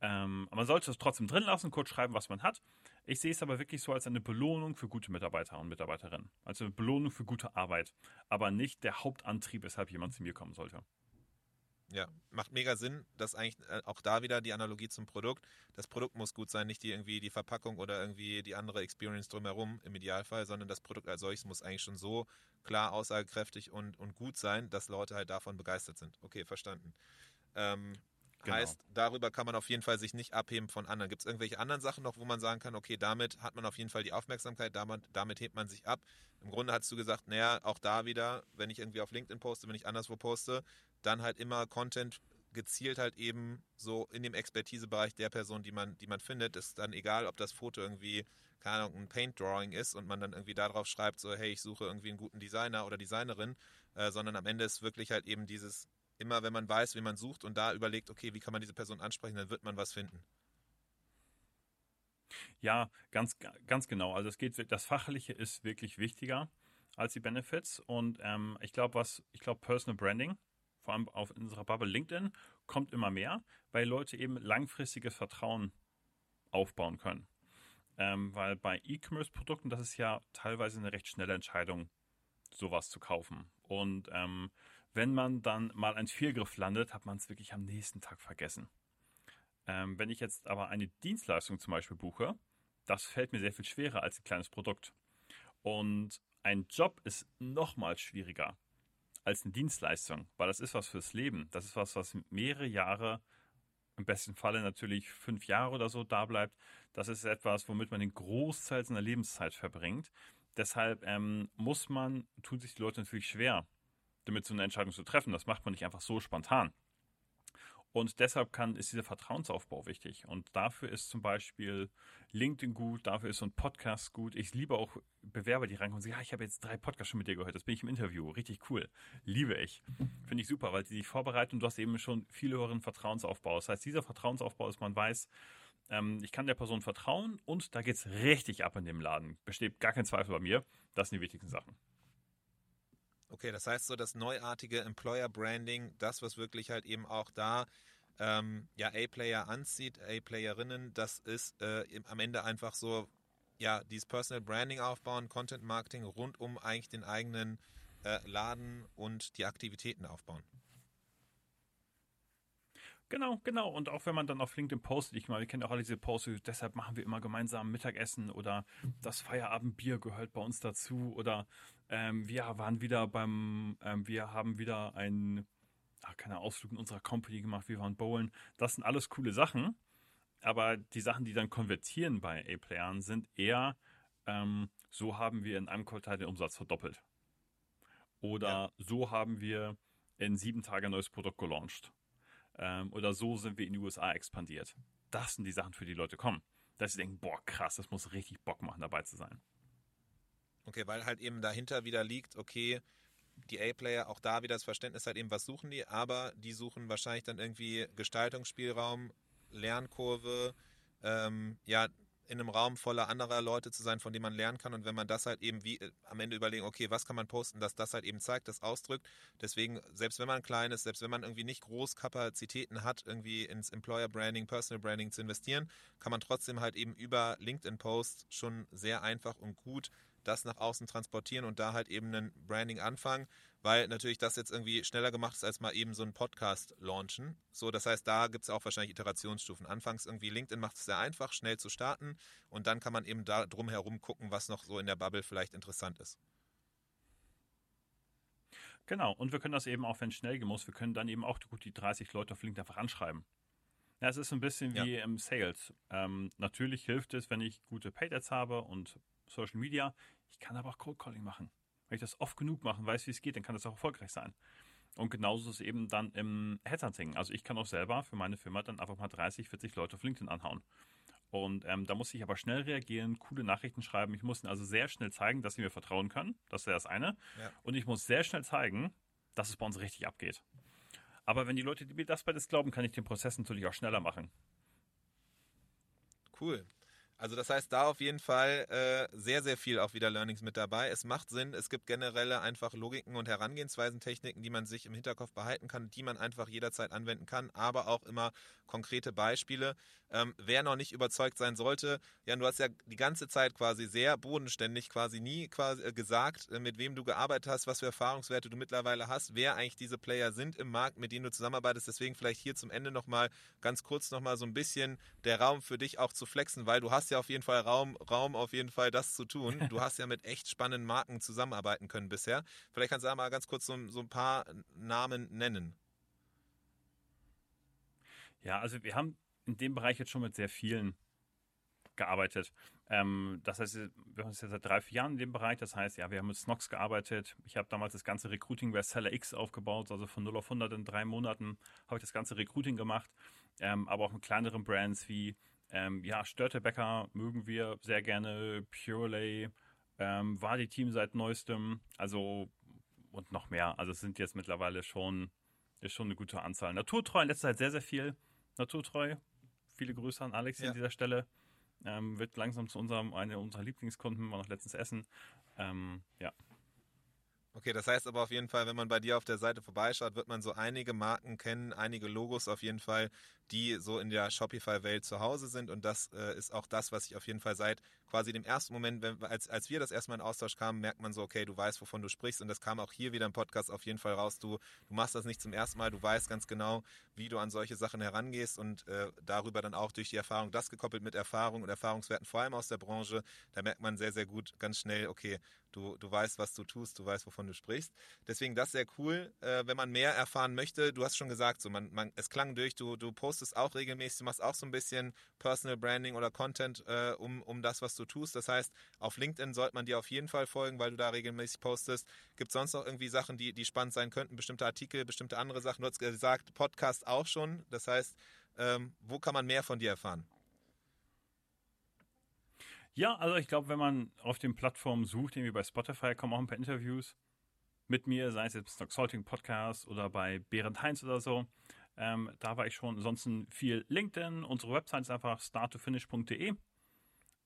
Ähm, man sollte es trotzdem drin lassen, kurz schreiben, was man hat. Ich sehe es aber wirklich so als eine Belohnung für gute Mitarbeiter und Mitarbeiterinnen. Also eine Belohnung für gute Arbeit. Aber nicht der Hauptantrieb, weshalb jemand zu mir kommen sollte. Ja, macht mega Sinn, dass eigentlich äh, auch da wieder die Analogie zum Produkt. Das Produkt muss gut sein, nicht die irgendwie die Verpackung oder irgendwie die andere Experience drumherum im Idealfall, sondern das Produkt als solches muss eigentlich schon so klar aussagekräftig und, und gut sein, dass Leute halt davon begeistert sind. Okay, verstanden. Ähm, Genau. Heißt, darüber kann man auf jeden Fall sich nicht abheben von anderen. Gibt es irgendwelche anderen Sachen noch, wo man sagen kann, okay, damit hat man auf jeden Fall die Aufmerksamkeit, damit, damit hebt man sich ab. Im Grunde hast du gesagt, naja, auch da wieder, wenn ich irgendwie auf LinkedIn poste, wenn ich anderswo poste, dann halt immer Content gezielt halt eben so in dem Expertisebereich der Person, die man, die man findet, ist dann egal, ob das Foto irgendwie, keine Ahnung, ein Paint-Drawing ist und man dann irgendwie darauf schreibt, so, hey, ich suche irgendwie einen guten Designer oder Designerin, äh, sondern am Ende ist wirklich halt eben dieses immer wenn man weiß, wie man sucht und da überlegt, okay, wie kann man diese Person ansprechen, dann wird man was finden. Ja, ganz, ganz genau. Also es geht, das Fachliche ist wirklich wichtiger als die Benefits. Und ähm, ich glaube, was, ich glaube, Personal Branding, vor allem auf unserer Bubble LinkedIn, kommt immer mehr, weil Leute eben langfristiges Vertrauen aufbauen können. Ähm, weil bei E-Commerce-Produkten, das ist ja teilweise eine recht schnelle Entscheidung, sowas zu kaufen. Und ähm, wenn man dann mal ein Fehlgriff landet, hat man es wirklich am nächsten Tag vergessen. Ähm, wenn ich jetzt aber eine Dienstleistung zum Beispiel buche, das fällt mir sehr viel schwerer als ein kleines Produkt. Und ein Job ist nochmal schwieriger als eine Dienstleistung, weil das ist was fürs Leben. Das ist was, was mehrere Jahre, im besten Falle natürlich fünf Jahre oder so da bleibt. Das ist etwas, womit man den Großteil seiner Lebenszeit verbringt. Deshalb ähm, muss man, tun sich die Leute natürlich schwer, damit so eine Entscheidung zu treffen. Das macht man nicht einfach so spontan. Und deshalb kann, ist dieser Vertrauensaufbau wichtig. Und dafür ist zum Beispiel LinkedIn gut, dafür ist so ein Podcast gut. Ich liebe auch Bewerber, die reinkommen und sagen, ja, ich habe jetzt drei Podcasts schon mit dir gehört, das bin ich im Interview. Richtig cool. Liebe ich. Finde ich super, weil die sich vorbereiten und du hast eben schon viel höheren Vertrauensaufbau. Das heißt, dieser Vertrauensaufbau ist, man weiß, ähm, ich kann der Person vertrauen und da geht es richtig ab in dem Laden. Besteht gar kein Zweifel bei mir. Das sind die wichtigsten Sachen. Okay, das heißt so das neuartige Employer Branding, das, was wirklich halt eben auch da ähm, ja A-Player anzieht, A-Playerinnen, das ist äh, am Ende einfach so, ja, dieses Personal Branding aufbauen, Content Marketing rund um eigentlich den eigenen äh, Laden und die Aktivitäten aufbauen. Genau, genau. Und auch wenn man dann auf LinkedIn postet, ich meine, wir kennen auch alle diese Posts, deshalb machen wir immer gemeinsam Mittagessen oder das Feierabendbier gehört bei uns dazu oder ähm, wir waren wieder beim, ähm, wir haben wieder ein ach, keine Ausflug in unserer Company gemacht, wir waren bowlen. Das sind alles coole Sachen. Aber die Sachen, die dann konvertieren bei A-Playern, sind eher, ähm, so haben wir in einem Quartal den Umsatz verdoppelt. Oder ja. so haben wir in sieben Tagen ein neues Produkt gelauncht. Ähm, oder so sind wir in die USA expandiert. Das sind die Sachen, für die Leute kommen. Dass sie denken, boah, krass, das muss richtig Bock machen, dabei zu sein. Okay, weil halt eben dahinter wieder liegt, okay, die A-Player, auch da wieder das Verständnis halt eben, was suchen die, aber die suchen wahrscheinlich dann irgendwie Gestaltungsspielraum, Lernkurve, ähm, ja, in einem Raum voller anderer Leute zu sein, von denen man lernen kann. Und wenn man das halt eben wie äh, am Ende überlegen, okay, was kann man posten, dass das halt eben zeigt, das ausdrückt. Deswegen, selbst wenn man klein ist, selbst wenn man irgendwie nicht groß Kapazitäten hat, irgendwie ins Employer Branding, Personal Branding zu investieren, kann man trotzdem halt eben über LinkedIn Posts schon sehr einfach und gut das nach außen transportieren und da halt eben ein Branding anfangen, weil natürlich das jetzt irgendwie schneller gemacht ist, als mal eben so einen Podcast launchen. So, das heißt, da gibt es auch wahrscheinlich Iterationsstufen. Anfangs irgendwie LinkedIn macht es sehr einfach, schnell zu starten und dann kann man eben da drum herum gucken, was noch so in der Bubble vielleicht interessant ist. Genau, und wir können das eben auch, wenn es schnell gehen muss, wir können dann eben auch gut die 30 Leute auf LinkedIn einfach anschreiben. Ja, es ist ein bisschen wie ja. im Sales. Ähm, natürlich hilft es, wenn ich gute Paid Ads habe und Social Media. Ich kann aber auch Cold Calling machen. Wenn ich das oft genug machen weiß, wie es geht, dann kann das auch erfolgreich sein. Und genauso ist es eben dann im Headhunting. Also ich kann auch selber für meine Firma dann einfach mal 30, 40 Leute auf LinkedIn anhauen. Und ähm, da muss ich aber schnell reagieren, coole Nachrichten schreiben. Ich muss ihnen also sehr schnell zeigen, dass sie mir vertrauen können. Das wäre das eine. Ja. Und ich muss sehr schnell zeigen, dass es bei uns richtig abgeht. Aber wenn die Leute mir das beides glauben, kann ich den Prozess natürlich auch schneller machen. Cool. Also das heißt, da auf jeden Fall äh, sehr, sehr viel auch wieder Learnings mit dabei. Es macht Sinn, es gibt generelle einfach Logiken und Herangehensweisen, Techniken, die man sich im Hinterkopf behalten kann, die man einfach jederzeit anwenden kann, aber auch immer konkrete Beispiele. Ähm, wer noch nicht überzeugt sein sollte, ja, du hast ja die ganze Zeit quasi sehr bodenständig, quasi nie quasi äh, gesagt, äh, mit wem du gearbeitet hast, was für Erfahrungswerte du mittlerweile hast, wer eigentlich diese Player sind im Markt, mit denen du zusammenarbeitest. Deswegen vielleicht hier zum Ende nochmal ganz kurz nochmal so ein bisschen der Raum für dich auch zu flexen, weil du hast ja auf jeden Fall Raum, Raum auf jeden Fall das zu tun. Du hast ja mit echt spannenden Marken zusammenarbeiten können bisher. Vielleicht kannst du da mal ganz kurz so, so ein paar Namen nennen. Ja, also wir haben in dem Bereich jetzt schon mit sehr vielen gearbeitet. Ähm, das heißt, wir haben uns jetzt seit drei, vier Jahren in dem Bereich. Das heißt, ja, wir haben mit Snox gearbeitet. Ich habe damals das ganze Recruiting bei Seller X aufgebaut. Also von 0 auf 100 in drei Monaten habe ich das ganze Recruiting gemacht. Ähm, aber auch mit kleineren Brands wie, ähm, ja, Störtebecker mögen wir sehr gerne. Purelay ähm, war die Team seit neuestem. Also, und noch mehr. Also es sind jetzt mittlerweile schon, ist schon eine gute Anzahl. Naturtreu in letzter Zeit sehr, sehr viel. Naturtreu Viele Grüße an Alex ja. an dieser Stelle. Ähm, wird langsam zu unserem, einer unserer Lieblingskunden, war noch letztens essen. Ähm, ja. Okay, das heißt aber auf jeden Fall, wenn man bei dir auf der Seite vorbeischaut, wird man so einige Marken kennen, einige Logos auf jeden Fall, die so in der Shopify-Welt zu Hause sind. Und das äh, ist auch das, was ich auf jeden Fall seit quasi dem ersten Moment, wenn, als, als wir das erstmal in Austausch kamen, merkt man so, okay, du weißt, wovon du sprichst. Und das kam auch hier wieder im Podcast auf jeden Fall raus. Du, du machst das nicht zum ersten Mal, du weißt ganz genau, wie du an solche Sachen herangehst und äh, darüber dann auch durch die Erfahrung, das gekoppelt mit Erfahrung und Erfahrungswerten, vor allem aus der Branche, da merkt man sehr, sehr gut ganz schnell, okay, du, du weißt, was du tust, du weißt, wovon du sprichst. Deswegen das sehr cool. Äh, wenn man mehr erfahren möchte, du hast schon gesagt, so man, man, es klang durch, du, du postest auch regelmäßig, du machst auch so ein bisschen Personal Branding oder Content äh, um, um das, was du tust. Das heißt, auf LinkedIn sollte man dir auf jeden Fall folgen, weil du da regelmäßig postest. Gibt es sonst noch irgendwie Sachen, die, die spannend sein könnten? Bestimmte Artikel, bestimmte andere Sachen? Du hast gesagt, Podcast auch schon. Das heißt, ähm, wo kann man mehr von dir erfahren? Ja, also ich glaube, wenn man auf den Plattformen sucht, irgendwie bei Spotify kommen auch ein paar Interviews mit mir, sei es jetzt Stock Salting Podcast oder bei Berend Heinz oder so. Ähm, da war ich schon. Ansonsten viel LinkedIn. Unsere Website ist einfach starttofinish.de.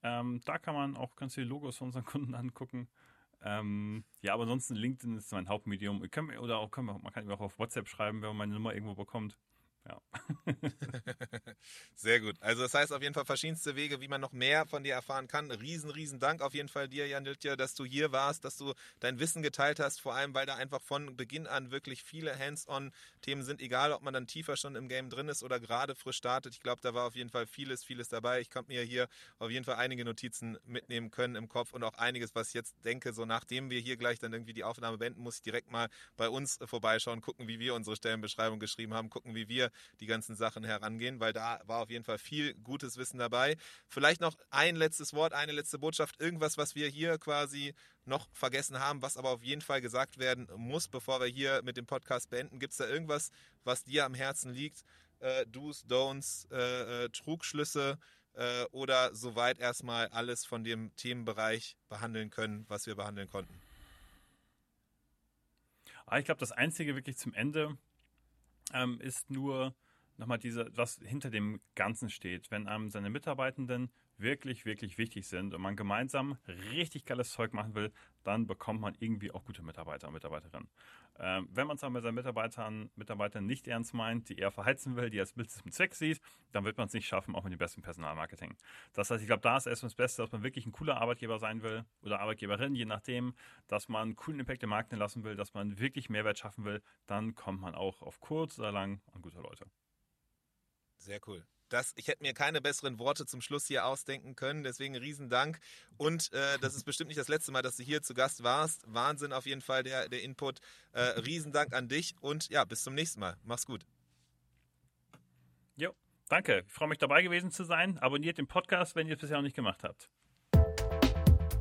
Ähm, da kann man auch ganz viele Logos von unseren Kunden angucken. Ähm, ja, aber ansonsten LinkedIn ist mein Hauptmedium. Kann, oder auch kann man, man kann mir auch auf WhatsApp schreiben, wenn man meine Nummer irgendwo bekommt. Ja. Sehr gut. Also das heißt auf jeden Fall verschiedenste Wege, wie man noch mehr von dir erfahren kann. Riesen, riesen Dank auf jeden Fall dir, Jan Diltje, dass du hier warst, dass du dein Wissen geteilt hast, vor allem, weil da einfach von Beginn an wirklich viele Hands-on-Themen sind, egal ob man dann tiefer schon im Game drin ist oder gerade frisch startet. Ich glaube, da war auf jeden Fall vieles, vieles dabei. Ich konnte mir hier auf jeden Fall einige Notizen mitnehmen können im Kopf und auch einiges, was ich jetzt denke, so nachdem wir hier gleich dann irgendwie die Aufnahme beenden, muss ich direkt mal bei uns vorbeischauen, gucken, wie wir unsere Stellenbeschreibung geschrieben haben, gucken, wie wir die ganzen Sachen herangehen, weil da war auf jeden Fall viel gutes Wissen dabei. Vielleicht noch ein letztes Wort, eine letzte Botschaft, irgendwas, was wir hier quasi noch vergessen haben, was aber auf jeden Fall gesagt werden muss, bevor wir hier mit dem Podcast beenden. Gibt es da irgendwas, was dir am Herzen liegt? Äh, Do's, Don'ts, äh, äh, Trugschlüsse äh, oder soweit erstmal alles von dem Themenbereich behandeln können, was wir behandeln konnten? Ah, ich glaube, das Einzige wirklich zum Ende ähm, ist nur nochmal diese, was hinter dem Ganzen steht. Wenn einem seine Mitarbeitenden wirklich, wirklich wichtig sind und man gemeinsam richtig geiles Zeug machen will, dann bekommt man irgendwie auch gute Mitarbeiter und Mitarbeiterinnen. Ähm, wenn man es aber mit seinen Mitarbeitern, Mitarbeitern nicht ernst meint, die eher verheizen will, die als Business mit Zweck sieht, dann wird man es nicht schaffen, auch mit dem besten Personalmarketing. Das heißt, ich glaube, da ist erstmal das Beste, dass man wirklich ein cooler Arbeitgeber sein will oder Arbeitgeberin, je nachdem, dass man einen coolen Impact im Markt lassen will, dass man wirklich Mehrwert schaffen will, dann kommt man auch auf kurz oder lang an gute Leute. Sehr cool. Das, ich hätte mir keine besseren Worte zum Schluss hier ausdenken können. Deswegen riesen Dank. Und äh, das ist bestimmt nicht das letzte Mal, dass du hier zu Gast warst. Wahnsinn auf jeden Fall der, der Input. Äh, riesen Dank an dich und ja, bis zum nächsten Mal. Mach's gut. Jo, danke. Ich freue mich dabei gewesen zu sein. Abonniert den Podcast, wenn ihr es bisher noch nicht gemacht habt.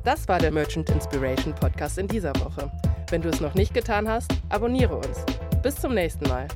Das war der Merchant Inspiration Podcast in dieser Woche. Wenn du es noch nicht getan hast, abonniere uns. Bis zum nächsten Mal.